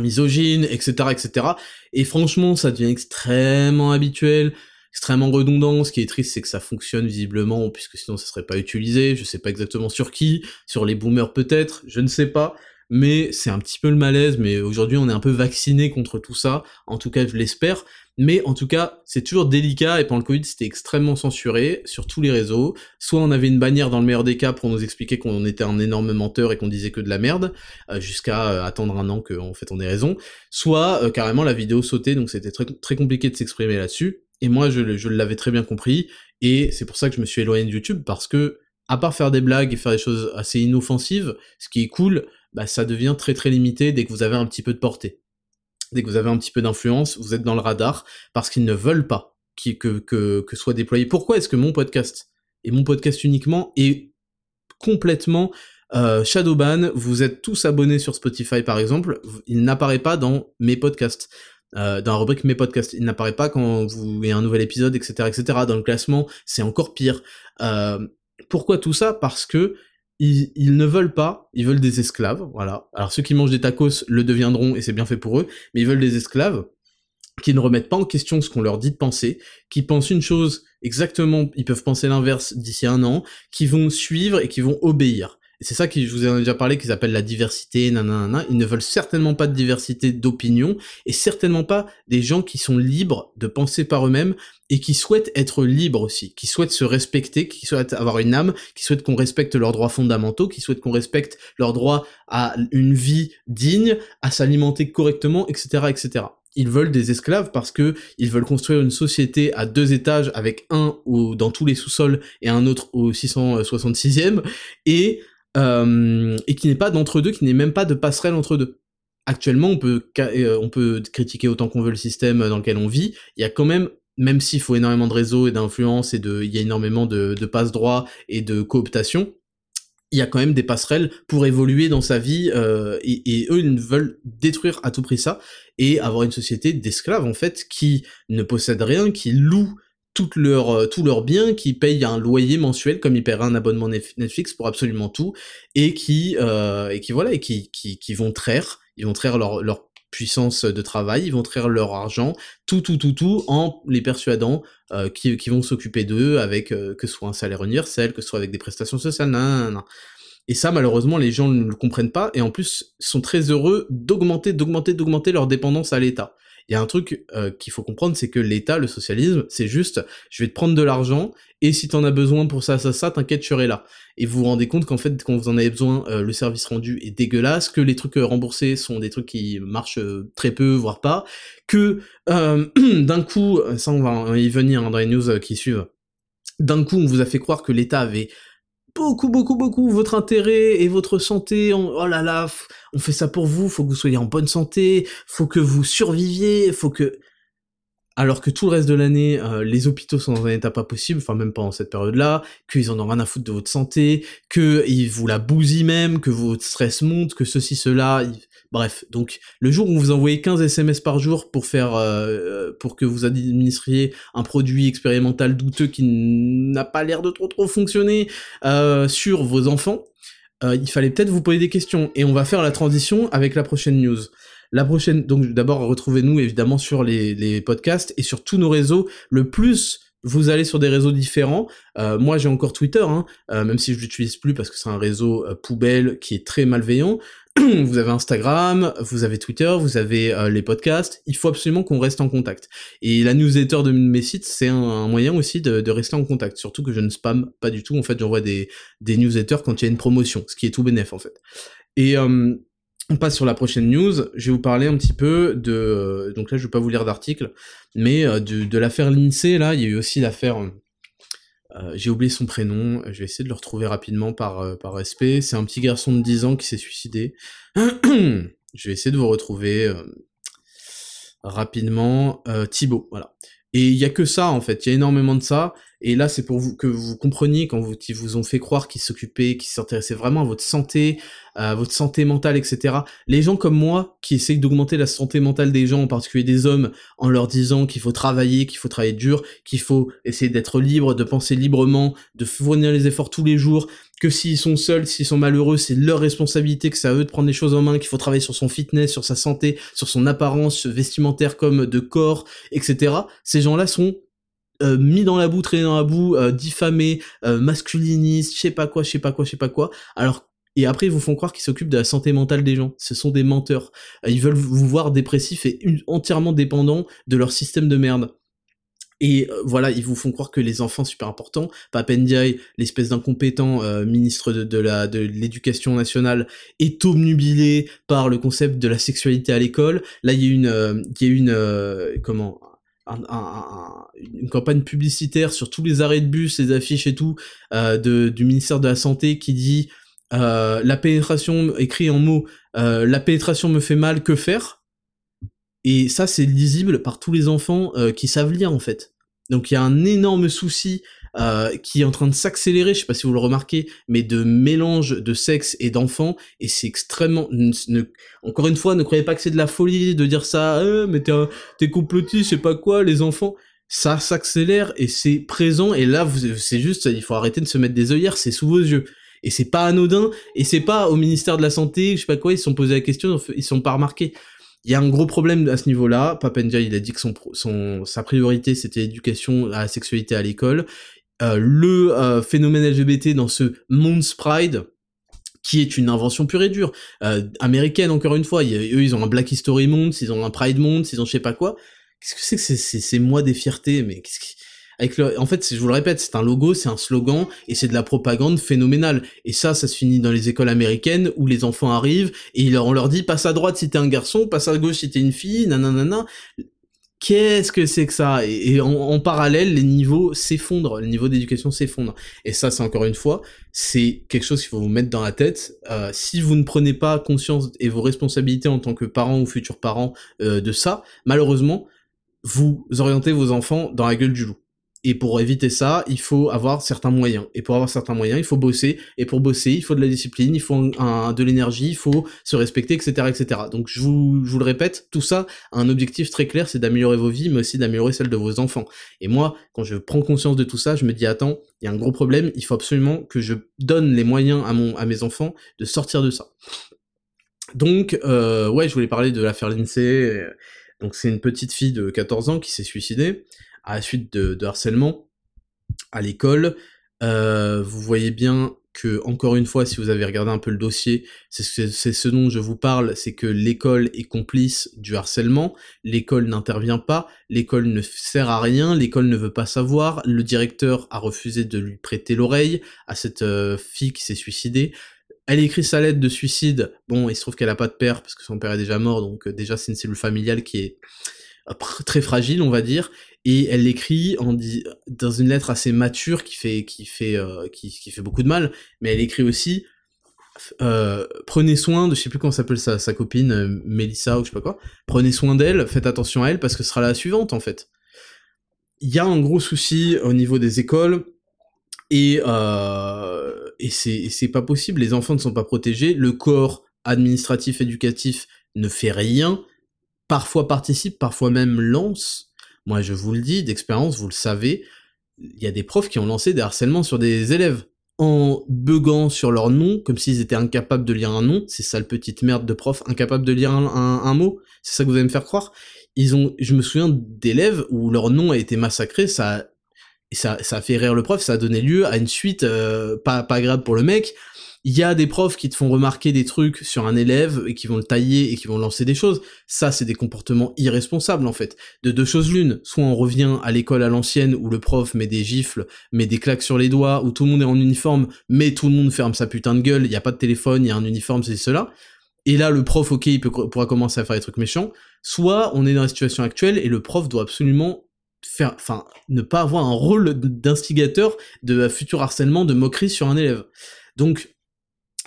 misogyne, etc., etc. Et franchement, ça devient extrêmement habituel extrêmement redondant. Ce qui est triste, c'est que ça fonctionne visiblement, puisque sinon ça serait pas utilisé. Je sais pas exactement sur qui, sur les boomers peut-être, je ne sais pas. Mais c'est un petit peu le malaise, mais aujourd'hui on est un peu vacciné contre tout ça, en tout cas je l'espère. Mais en tout cas, c'est toujours délicat et pendant le Covid, c'était extrêmement censuré sur tous les réseaux. Soit on avait une bannière dans le meilleur des cas pour nous expliquer qu'on était un énorme menteur et qu'on disait que de la merde, euh, jusqu'à euh, attendre un an qu'en fait on ait raison. Soit euh, carrément la vidéo sautait, donc c'était très, très compliqué de s'exprimer là-dessus. Et moi, je, je l'avais très bien compris, et c'est pour ça que je me suis éloigné de YouTube, parce que, à part faire des blagues et faire des choses assez inoffensive, ce qui est cool, bah, ça devient très très limité dès que vous avez un petit peu de portée. Dès que vous avez un petit peu d'influence, vous êtes dans le radar, parce qu'ils ne veulent pas que, que, que soit déployé. Pourquoi est-ce que mon podcast, et mon podcast uniquement, est complètement euh, Shadowban, vous êtes tous abonnés sur Spotify par exemple, il n'apparaît pas dans mes podcasts. Euh, dans la rubrique mes podcasts, il n'apparaît pas quand vous avez un nouvel épisode, etc., etc. Dans le classement, c'est encore pire. Euh, pourquoi tout ça? Parce que ils, ne veulent pas, ils veulent des esclaves, voilà. Alors ceux qui mangent des tacos le deviendront et c'est bien fait pour eux, mais ils veulent des esclaves qui ne remettent pas en question ce qu'on leur dit de penser, qui pensent une chose exactement, ils peuvent penser l'inverse d'ici un an, qui vont suivre et qui vont obéir c'est ça qui, je vous ai déjà parlé, qu'ils appellent la diversité, nanana. Ils ne veulent certainement pas de diversité d'opinion et certainement pas des gens qui sont libres de penser par eux-mêmes et qui souhaitent être libres aussi, qui souhaitent se respecter, qui souhaitent avoir une âme, qui souhaitent qu'on respecte leurs droits fondamentaux, qui souhaitent qu'on respecte leur droit à une vie digne, à s'alimenter correctement, etc., etc ils veulent des esclaves parce que ils veulent construire une société à deux étages avec un ou dans tous les sous-sols et un autre au 666e et euh, et qui n'est pas d'entre-deux, qui n'est même pas de passerelle entre deux. Actuellement, on peut, euh, on peut critiquer autant qu'on veut le système dans lequel on vit, il y a quand même même s'il faut énormément de réseaux et d'influence et de, il y a énormément de, de passe-droit et de cooptation, il y a quand même des passerelles pour évoluer dans sa vie euh, et, et, eux ils veulent détruire à tout prix ça et avoir une société d'esclaves en fait qui ne possède rien, qui loue toutes leurs, euh, tous leurs biens, qui payent un loyer mensuel comme ils paieraient un abonnement Netflix pour absolument tout, et qui, euh, vont traire, leur, leur puissance de travail, ils vont traire leur argent, tout, tout, tout, tout, en les persuadant euh, qui, vont s'occuper d'eux avec que ce soit un salaire universel, que ce soit avec des prestations sociales, nan, Et ça, malheureusement, les gens ne le comprennent pas, et en plus, sont très heureux d'augmenter, d'augmenter, d'augmenter leur dépendance à l'État il y a un truc euh, qu'il faut comprendre, c'est que l'État, le socialisme, c'est juste, je vais te prendre de l'argent, et si t'en as besoin pour ça, ça, ça, t'inquiète, je serai là. Et vous vous rendez compte qu'en fait, quand vous en avez besoin, euh, le service rendu est dégueulasse, que les trucs euh, remboursés sont des trucs qui marchent très peu, voire pas, que d'un coup, ça on va y venir hein, dans les news qui suivent, d'un coup on vous a fait croire que l'État avait beaucoup, beaucoup, beaucoup votre intérêt et votre santé. oh là là, on fait ça pour vous, faut que vous soyez en bonne santé, faut que vous surviviez, faut que... Alors que tout le reste de l'année, euh, les hôpitaux sont dans un état pas possible, enfin même pendant cette période-là, qu'ils en ont rien à foutre de votre santé, qu'ils vous la bousillent même, que votre stress monte, que ceci, cela... Bref, donc le jour où vous envoyez 15 SMS par jour pour faire euh, pour que vous administriez un produit expérimental douteux qui n'a pas l'air de trop trop fonctionner euh, sur vos enfants, euh, il fallait peut-être vous poser des questions et on va faire la transition avec la prochaine news. La prochaine, donc d'abord retrouvez-nous évidemment sur les, podcasts et sur tous nos réseaux. Le plus vous allez sur des réseaux différents. Euh, moi, j'ai encore Twitter, hein, euh, même si je l'utilise plus parce que c'est un réseau euh, poubelle qui est très malveillant. vous avez Instagram, vous avez Twitter, vous avez les podcasts. Il faut absolument qu'on reste en contact. Et la newsletter de mes sites, c'est un, moyen aussi de, de, rester en contact. Surtout que je ne spam pas du tout. En fait, j'envoie des, des newsletters quand il y a une promotion, ce qui est tout bénéf en fait. Et on passe sur la prochaine news. Je vais vous parler un petit peu de. Donc là, je vais pas vous lire d'article, mais euh, de, l'affaire Lindsay. Là, il y a eu aussi l'affaire. Euh, j'ai oublié son prénom. Je vais essayer de le retrouver rapidement par euh, par respect. C'est un petit garçon de 10 ans qui s'est suicidé. je vais essayer de vous retrouver rapidement. Thibaut, voilà. Et il y a que ça en fait. Il y a énormément de ça. Et là, c'est pour vous que vous compreniez quand vous, ils vous ont fait croire qu'ils s'occupaient, qu'ils s'intéressaient vraiment à votre santé, à votre santé mentale, etc. Les gens comme moi, qui essayent d'augmenter la santé mentale des gens, en particulier des hommes, en leur disant qu'il faut travailler, qu'il faut travailler dur, qu'il faut essayer d'être libre, de penser librement, de fournir les efforts tous les jours, que s'ils sont seuls, s'ils sont malheureux, c'est leur responsabilité, que c'est à eux de prendre les choses en main, qu'il faut travailler sur son fitness, sur sa santé, sur son apparence vestimentaire comme de corps, etc. Ces gens-là sont euh, mis dans la boue, traîné dans la boue, euh, diffamé, euh, masculiniste, je sais pas quoi, je sais pas quoi, je sais pas quoi. Alors et après ils vous font croire qu'ils s'occupent de la santé mentale des gens. Ce sont des menteurs. Ils veulent vous voir dépressif et entièrement dépendant de leur système de merde. Et euh, voilà, ils vous font croire que les enfants, super important, Papendiaï, l'espèce d'incompétent euh, ministre de, la de l'éducation nationale, est obnubilé par le concept de la sexualité à l'école. Là, il y a une, euh, il y a une, comment, une campagne publicitaire sur tous les arrêts de bus, les affiches et tout, de, du ministère de la Santé qui dit la pénétration, écrit en mots, la pénétration me fait mal, que faire? Et ça, c'est lisible par tous les enfants qui savent lire, en fait. Donc il y a un énorme souci euh, qui est en train de s'accélérer, je sais pas si vous le remarquez, mais de mélange de sexe et d'enfants, et c'est extrêmement... encore une fois, ne croyez pas que c'est de la folie de dire ça, euh, mais t'es, t'es complotiste, je sais pas quoi, les enfants. Ça s'accélère et c'est présent, et là, c'est juste, il faut arrêter de se mettre des œillères, c'est sous vos yeux. Et c'est pas anodin, et c'est pas au ministère de la Santé, je sais pas quoi, ils se sont posés la question, ils sont pas remarqués. Il y a un gros problème à ce niveau-là. Papendia, il a dit que son, son sa priorité c'était l'éducation à la sexualité à l'école. Euh, le euh, phénomène LGBT dans ce Moon's Pride, qui est une invention pure et dure, euh, américaine encore une fois. eux, ils ont un Black History Month, ils ont un Pride Month, ils ont je sais pas quoi. Qu'est-ce que c'est que c'est, c'est, moi des fiertés, mais qu'est-ce qui en fait, je vous le répète, c'est un logo, c'est un slogan, et c'est de la propagande phénoménale. Et ça, ça se finit dans les écoles américaines où les enfants arrivent et on leur dit passe à droite si t'es un garçon, passe à gauche si t'es une fille, nanana. Qu'est-ce que c'est que ça? Et, en, parallèle, les niveaux s'effondrent, le niveau d'éducation s'effondre. Et ça, c'est encore une fois, c'est quelque chose qu'il faut vous mettre dans la tête. Euh, si vous ne prenez pas conscience et vos responsabilités en tant que parents ou futurs parents euh, de ça, malheureusement, vous orientez vos enfants dans la gueule du loup. Et pour éviter ça, il faut avoir certains moyens. Et pour avoir certains moyens, il faut bosser. Et pour bosser, il faut de la discipline, il faut de l'énergie, il faut se respecter, etc., etc. Donc je vous, je vous le répète, tout ça a un objectif très clair, c'est d'améliorer vos vies, mais aussi d'améliorer celle de vos enfants. Et moi, quand je prends conscience de tout ça, je me dis attends, il y a un gros problème. Il faut absolument que je donne les moyens à mon, à mes enfants de sortir de ça. Donc, euh, ouais, je voulais parler de l'affaire Lindsay. Donc c'est une petite fille de 14 ans qui s'est suicidée à la suite de, harcèlement à l'école. Euh, vous voyez bien que, encore une fois, si vous avez regardé un peu le dossier, c'est ce dont je vous parle, c'est que l'école est complice du harcèlement, l'école n'intervient pas, l'école ne sert à rien, l'école ne veut pas savoir, le directeur a refusé de lui prêter l'oreille à cette euh, fille qui s'est suicidée. Elle écrit sa lettre de suicide, bon, il se trouve qu'elle a pas de père, parce que son père est déjà mort, donc euh, déjà c'est une cellule familiale qui est très fragile, on va dire, et elle l'écrit en dans une lettre assez mature qui fait qui fait euh, qui, fait beaucoup de mal mais elle écrit aussi euh, prenez soin de je sais plus comment s'appelle sa, copine euh, Melissa ou je sais pas quoi prenez soin d'elle faites attention à elle parce que ce sera la suivante en fait. Il y a un gros souci au niveau des écoles et et c'est c'est pas possible les enfants ne sont pas protégés le corps administratif éducatif ne fait rien parfois participe parfois même lance moi, je vous le dis, d'expérience, vous le savez, il y a des profs qui ont lancé des harcèlements sur des élèves en buguant sur leur nom, comme s'ils étaient incapables de lire un nom. C'est ça, le petite merde de prof, incapable de lire un, mot. C'est ça que vous allez me faire croire. Ils ont, je me souviens d'élèves où leur nom a été massacré, ça, ça, ça a fait rire le prof, ça a donné lieu à une suite euh, pas, pas agréable pour le mec, il y a des profs qui te font remarquer des trucs sur un élève et qui vont le tailler et qui vont lancer des choses. Ça, c'est des comportements irresponsables en fait. De deux choses l'une, soit on revient à l'école à l'ancienne où le prof met des gifles, met des claques sur les doigts, où tout le monde est en uniforme, mais tout le monde ferme sa putain de gueule, il y a pas de téléphone, il y a un uniforme, c'est cela. Et là, le prof, ok, il peut, pourra commencer à faire des trucs méchants. Soit on est dans la situation actuelle et le prof doit absolument faire, enfin, ne pas avoir un rôle d'instigateur de futur harcèlement, de moquerie sur un élève. Donc,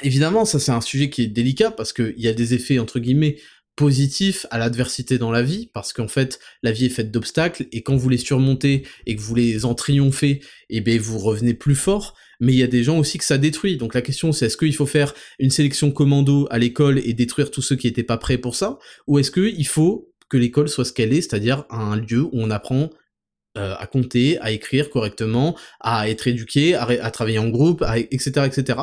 évidemment, ça c'est un sujet qui est délicat parce qu'il y a des effets entre guillemets positifs à l'adversité dans la vie, parce qu'en fait, la vie est faite d'obstacles, et quand vous les surmontez et que vous les en triomphez, eh bien vous revenez plus fort, mais il y a des gens aussi que ça détruit. Donc la question c'est est-ce qu'il faut faire une sélection commando à l'école et détruire tous ceux qui n'étaient pas prêts pour ça, ou est-ce qu'il faut que l'école soit ce qu'elle est, c'est-à-dire un lieu où on apprend euh, à compter, à écrire correctement, à être éduqué, à, travailler en groupe, etc., etc.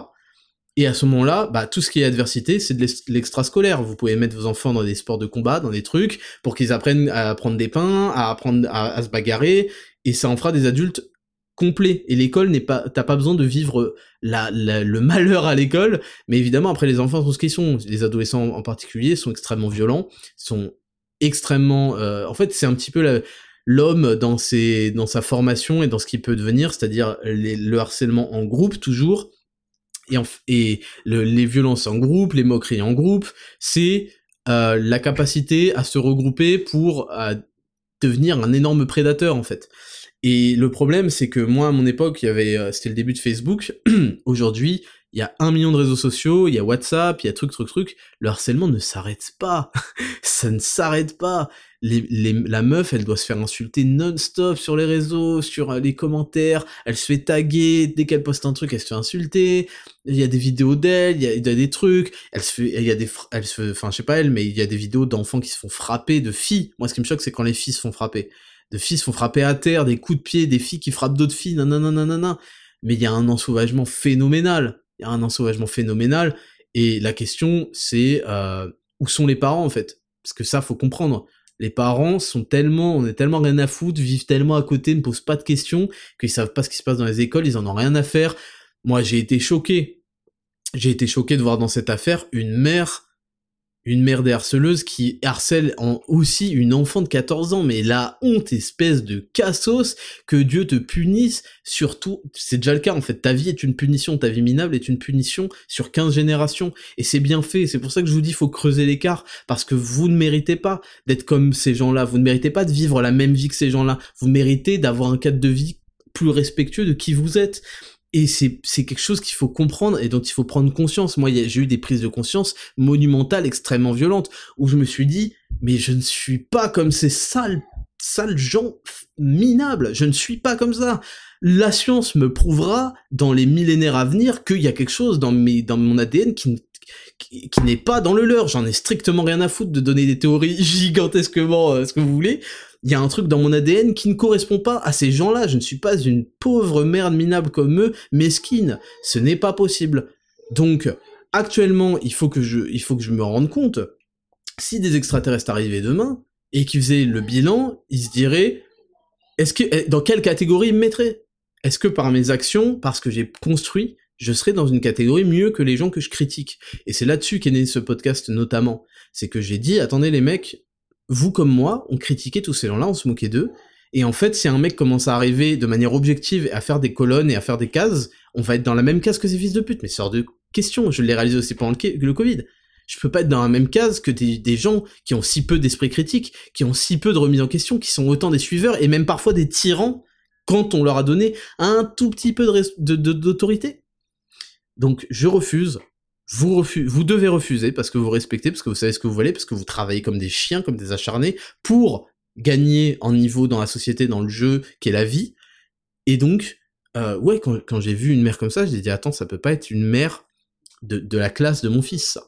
Et à ce moment-là, bah, tout ce qui est adversité, c'est de l'extrascolaire. Vous pouvez mettre vos enfants dans des sports de combat, dans des trucs, pour qu'ils apprennent à prendre des pains, à apprendre à, se bagarrer, et ça en fera des adultes complet. Et l'école n'est pas, t'as pas besoin de vivre le malheur à l'école. Mais évidemment, après, les enfants sont ce qu'ils sont. Les adolescents en particulier sont extrêmement violents, sont extrêmement, euh, en fait, c'est un petit peu l'homme dans sa formation et dans ce qu'il peut devenir, c'est-à-dire le harcèlement en groupe toujours. Et, les violences en groupe, les moqueries en groupe, c'est euh, la capacité à se regrouper pour devenir un énorme prédateur en fait. Et le problème, c'est que moi, à mon époque, il y avait, euh, c'était le début de Facebook. Aujourd'hui, il y a un million de réseaux sociaux, il y a WhatsApp, il y a truc, truc, truc. Le harcèlement ne s'arrête pas. Ça ne s'arrête pas. Les, les, la meuf, elle doit se faire insulter non-stop sur les réseaux, sur euh, les commentaires. Elle se fait taguer. Dès qu'elle poste un truc, elle se fait insulter. Il y a des vidéos d'elle, il, y a, des trucs. Elle se fait, il y a des, elle se, enfin, je sais pas elle, mais il y a des vidéos d'enfants qui se font frapper, de filles. Moi, ce qui me choque, c'est quand les filles se font frapper. De filles se font frapper à terre, des coups de pied, des filles qui frappent d'autres filles, nanana, nanana. Mais il y a un ensauvagement phénoménal il y a un ensauvagement phénoménal. Et la question, c'est euh, où sont les parents en fait? Parce que ça, faut comprendre. Les parents sont tellement, on est tellement rien à foutre, vivent tellement à côté, ne posent pas de questions, qu'ils savent pas ce qui se passe dans les écoles, ils en ont rien à faire. Moi, j'ai été choqué. J'ai été choqué de voir dans cette affaire une mère une mère des harceleuses qui harcèle en aussi une enfant de 14 ans, mais la honte espèce de cassos, que Dieu te punisse, surtout, c'est déjà le cas en fait, ta vie est une punition, ta vie minable est une punition sur 15 générations, et c'est bien fait, c'est pour ça que je vous dis, faut creuser l'écart, parce que vous ne méritez pas d'être comme ces gens-là, vous ne méritez pas de vivre la même vie que ces gens-là, vous méritez d'avoir un cadre de vie plus respectueux de qui vous êtes et c'est quelque chose qu'il faut comprendre et dont il faut prendre conscience. Moi, j'ai eu des prises de conscience monumentales, extrêmement violentes, où je me suis dit, mais je ne suis pas comme ces sales, gens minables. Je ne suis pas comme ça. La science me prouvera dans les millénaires à venir qu'il y a quelque chose dans, mes, dans mon ADN qui, qui, n'est pas dans le leur. J'en ai strictement rien à foutre de donner des théories gigantesquement euh, ce que vous voulez il y a un truc dans mon ADN qui ne correspond pas à ces gens-là. Je ne suis pas une pauvre merde minable comme eux, mesquine. Ce n'est pas possible. Donc, actuellement, il faut que je, il faut que je me rende compte. Si des extraterrestres arrivaient demain et qu'ils faisaient le bilan, ils se diraient, est-ce que, eh, dans quelle catégorie ils me mettraient? Est-ce que par mes actions, parce que j'ai construit, je serais dans une catégorie mieux que les gens que je critique? Et c'est là-dessus qu'est né ce podcast notamment. C'est que j'ai dit, attendez les mecs, vous comme moi, on critiquait tous ces gens-là, on se moquait d'eux. Et en fait, si un mec commence à arriver de manière objective à faire des colonnes et à faire des cases, on va être dans la même case que ces fils de pute. Mais hors de question. Je l'ai réalisé aussi pendant le, Covid. Je peux pas être dans la même case que des, gens qui ont si peu d'esprit critique, qui ont si peu de remise en question, qui sont autant des suiveurs et même parfois des tyrans quand on leur a donné un tout petit peu d'autorité. Donc je refuse vous, devez refuser parce que vous respectez, parce que vous savez ce que vous voulez, parce que vous travaillez comme des chiens, comme des acharnés, pour gagner en niveau dans la société, dans le jeu, qui est la vie. Et donc, euh, ouais, quand, j'ai vu une mère comme ça, j'ai dit, attends, ça peut pas être une mère de, la classe de mon fils,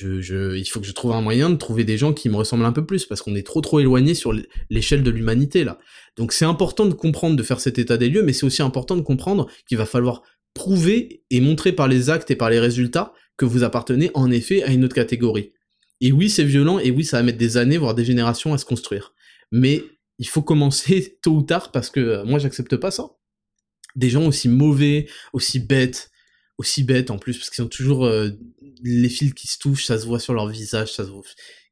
il faut que je trouve un moyen de trouver des gens qui me ressemblent un peu plus, parce qu'on est trop trop éloigné sur l'échelle de l'humanité, là. Donc c'est important de comprendre, de faire cet état des lieux, mais c'est aussi important de comprendre qu'il va falloir prouver et montrer par les actes et par les résultats que vous appartenez en effet à une autre catégorie. Et oui, c'est violent, et oui, ça va mettre des années, voire des générations à se construire. Mais il faut commencer tôt ou tard parce que euh, moi, j'accepte pas ça. Des gens aussi mauvais, aussi bêtes, aussi bêtes en plus, parce qu'ils ont toujours euh, les fils qui se touchent, ça se voit sur leur visage, ça se voit.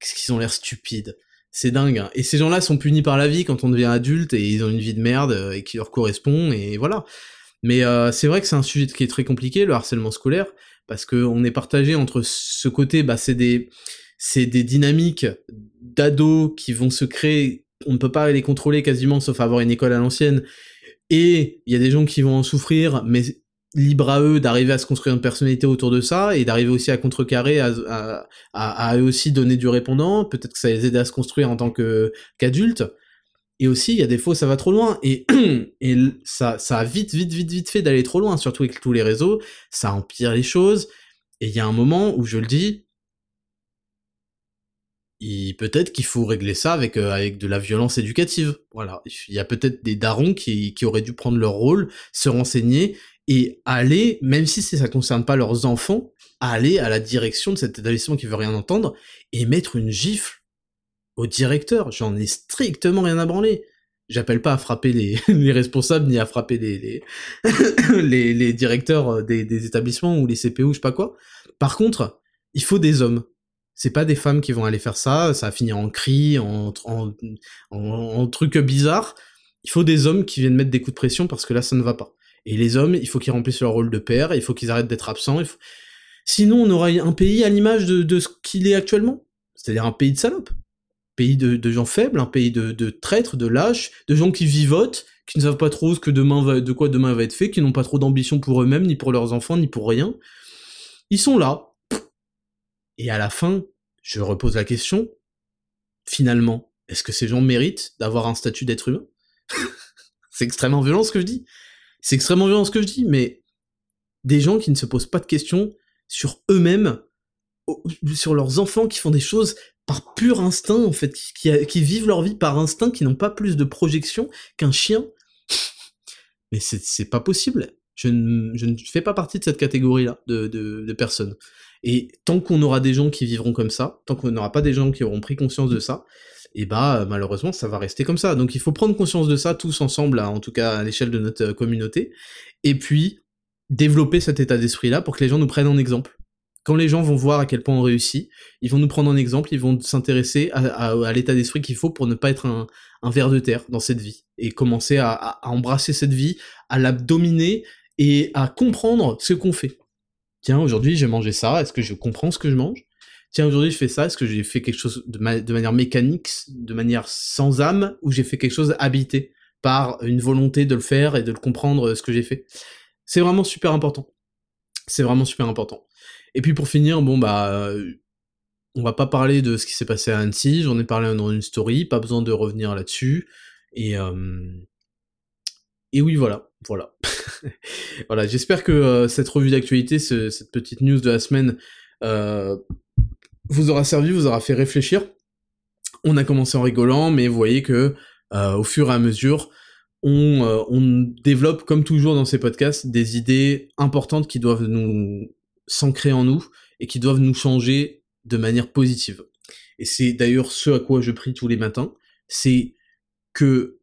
Qu'est-ce qu'ils ont l'air stupides. C'est dingue. Hein. Et ces gens-là sont punis par la vie quand on devient adulte et ils ont une vie de merde euh, et qui leur correspond, et voilà. Mais euh, c'est vrai que c'est un sujet qui est très compliqué, le harcèlement scolaire, parce qu'on est partagé entre ce côté, bah, c'est des, c'est des dynamiques d'ados qui vont se créer, on ne peut pas les contrôler quasiment, sauf avoir une école à l'ancienne, et il y a des gens qui vont en souffrir, mais libre à eux d'arriver à se construire une personnalité autour de ça, et d'arriver aussi à contrecarrer, à, à, à, à, eux aussi donner du répondant, peut-être que ça les aide à se construire en tant que qu'adultes, et aussi, il y a des fois, ça va trop loin. Et, ça, a vite, vite, vite, vite fait d'aller trop loin, surtout avec tous les réseaux. Ça empire les choses. Et il y a un moment où je le dis, peut-être qu'il faut régler ça avec, euh, avec de la violence éducative. Voilà. Il y a peut-être des darons qui, auraient dû prendre leur rôle, se renseigner et aller, même si ça concerne pas leurs enfants, aller à la direction de cet établissement qui veut rien entendre et mettre une gifle au directeur, j'en ai strictement rien à branler. J'appelle pas à frapper les, les, responsables ni à frapper les, directeurs des, des, établissements ou les CPO, je sais pas quoi. Par contre, il faut des hommes. C'est pas des femmes qui vont aller faire ça, ça va finir en cris, en, en, en. Il faut des hommes qui viennent mettre des coups de pression parce que là, ça ne va pas. Et les hommes, il faut qu'ils remplissent leur rôle de père, il faut qu'ils arrêtent d'être absents. Sinon, on aura un pays à l'image de, de ce qu'il est actuellement. C'est-à-dire un pays de salopes pays de, gens faibles, un pays de, traîtres, de lâches, de gens qui vivotent, qui ne savent pas trop ce que demain va, de quoi demain va être fait, qui n'ont pas trop d'ambition pour eux-mêmes, ni pour leurs enfants, ni pour rien. Ils sont là. Et à la fin, je repose la question, finalement, est-ce que ces gens méritent d'avoir un statut d'être humain? C'est extrêmement violent ce que je dis. C'est extrêmement violent ce que je dis, mais des gens qui ne se posent pas de questions sur eux-mêmes, sur leurs enfants qui font des choses par pur instinct, en fait, qui, vivent leur vie par instinct, qui n'ont pas plus de projection qu'un chien. Mais c'est pas possible. Je ne, fais pas partie de cette catégorie-là de, de, personnes. Et tant qu'on aura des gens qui vivront comme ça, tant qu'on n'aura pas des gens qui auront pris conscience de ça, et eh bah malheureusement ça va rester comme ça. Donc il faut prendre conscience de ça tous ensemble, en tout cas à l'échelle de notre euh, communauté, et puis développer cet état d'esprit-là pour que les gens nous prennent en exemple quand les gens vont voir à quel point on réussit, ils vont nous prendre en exemple, ils vont s'intéresser à, l'état d'esprit qu'il faut pour ne pas être un, un ver de terre dans cette vie et commencer à, embrasser cette vie, à la dominer et à comprendre ce qu'on fait. Tiens, aujourd'hui j'ai mangé ça, est-ce que je comprends ce que je mange? Tiens, aujourd'hui je fais ça, est-ce que j'ai fait quelque chose de, de, manière mécanique, de manière sans âme, ou j'ai fait quelque chose habité par une volonté de le faire et de le comprendre ce que j'ai fait? C'est vraiment super important. C'est vraiment super important. Et puis pour finir, bon bah, on va pas parler de ce qui s'est passé à Annecy, j'en ai parlé dans une story, pas besoin de revenir là-dessus. Et et oui, voilà, voilà. voilà, j'espère que cette revue d'actualité, cette petite news de la semaine, vous aura servi, vous aura fait réfléchir. On a commencé en rigolant, mais vous voyez que au fur et à mesure, on, on développe, comme toujours dans ces podcasts, des idées importantes qui doivent nous s'ancrer en nous et qui doivent nous changer de manière positive. Et c'est d'ailleurs ce à quoi je prie tous les matins, c'est que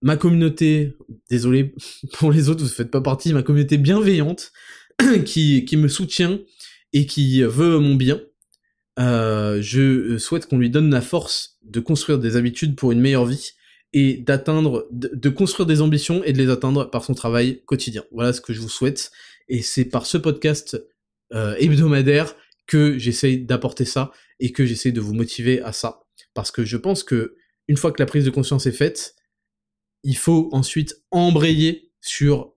ma communauté, désolé pour les autres, vous ne faites pas partie, ma communauté bienveillante, qui, qui me soutient et qui veut mon bien, euh, je souhaite qu'on lui donne la force de construire des habitudes pour une meilleure vie et d'atteindre, de, construire des ambitions et de les atteindre par son travail quotidien. Voilà ce que je vous souhaite. Et c'est par ce podcast euh, hebdomadaire que j'essaye d'apporter ça et que j'essaye de vous motiver à ça. Parce que je pense que une fois que la prise de conscience est faite, il faut ensuite embrayer sur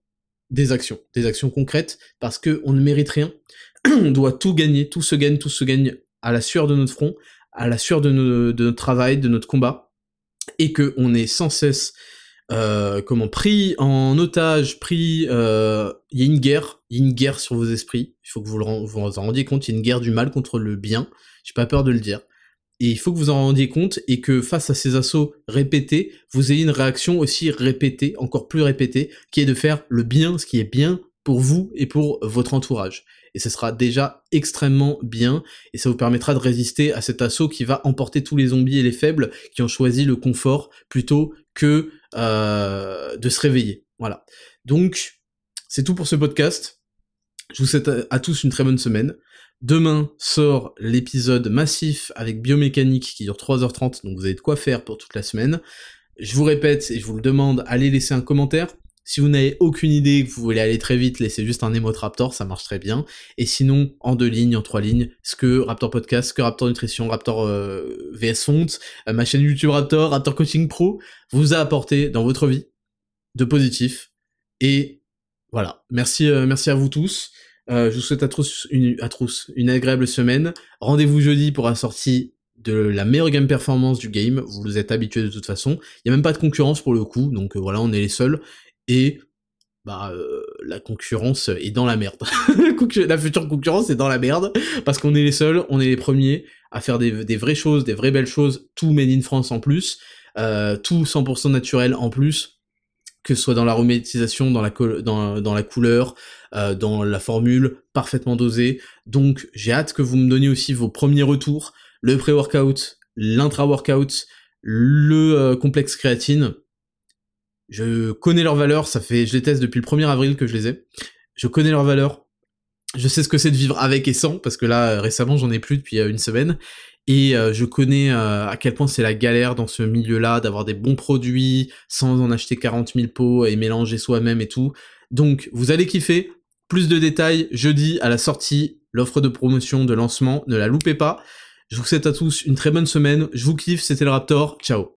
des actions, des actions concrètes, parce que on ne mérite rien. on doit tout gagner, tout se gagne, tout se gagne à la sueur de notre front, à la sueur de, de notre travail, de notre combat, et que on est sans cesse euh, comment pris en otage, pris, euh, il y a une guerre, il y a une guerre sur vos esprits. Il faut que vous, vous en rendiez compte. Il y a une guerre du mal contre le bien. J'ai pas peur de le dire. Et il faut que vous en rendiez compte et que face à ces assauts répétés, vous ayez une réaction aussi répétée, encore plus répétée, qui est de faire le bien, ce qui est bien pour vous et pour votre entourage. Et ce sera déjà extrêmement bien, et ça vous permettra de résister à cet assaut qui va emporter tous les zombies et les faibles qui ont choisi le confort plutôt que de se réveiller. Voilà. Donc, c'est tout pour ce podcast. Je vous souhaite à, tous une très bonne semaine. Demain sort l'épisode massif avec biomécanique qui dure 3h30, donc vous avez de quoi faire pour toute la semaine. Je vous répète et je vous le demande, allez laisser un commentaire. Si vous n'avez aucune idée que vous voulez aller très vite, laissez juste un emote Raptor, ça marche très bien. Et sinon, en deux lignes, en trois lignes, ce que Raptor Podcast, ce que Raptor Nutrition, Raptor euh, VS Font, euh, ma chaîne YouTube Raptor, Raptor Coaching Pro, vous a apporté dans votre vie de positif. Et voilà, merci, euh, merci à vous tous. je vous souhaite à tous, une, à agréable semaine. Rendez-vous jeudi pour la sortie de la meilleure game performance du game, vous êtes habitués de toute façon. Il n'y a même pas de concurrence pour le coup, donc voilà, on est les seuls et bah euh, la concurrence est dans la merde. la future concurrence est dans la merde parce qu'on est les seuls, on est les premiers à faire des, vraies choses, des vraies belles choses, tout made in France en plus, euh, tout 100% naturel en plus, que ce soit dans la, dans la couleur, euh, dans la formule, parfaitement dosée. Donc j'ai hâte que vous me donniez aussi vos premiers retours, le pré-workout, l'intra-workout, le complexe créatine, Je connais leurs valeurs, ça fait, je les teste depuis le 1er avril que je les ai. Je connais leurs valeurs. Je sais ce que c'est de vivre avec et sans, parce que là, récemment, j'en ai plus depuis une semaine. Et je connais à quel point c'est la galère dans ce milieu-là d'avoir des bons produits sans en acheter 40 000 pots et mélanger soi-même et tout. Donc, vous allez kiffer. Plus de détails jeudi à la sortie, l'offre de promotion de lancement, ne la loupez pas. Je vous souhaite à tous une très bonne semaine. Je vous kiffe, c'était le Raptor. Ciao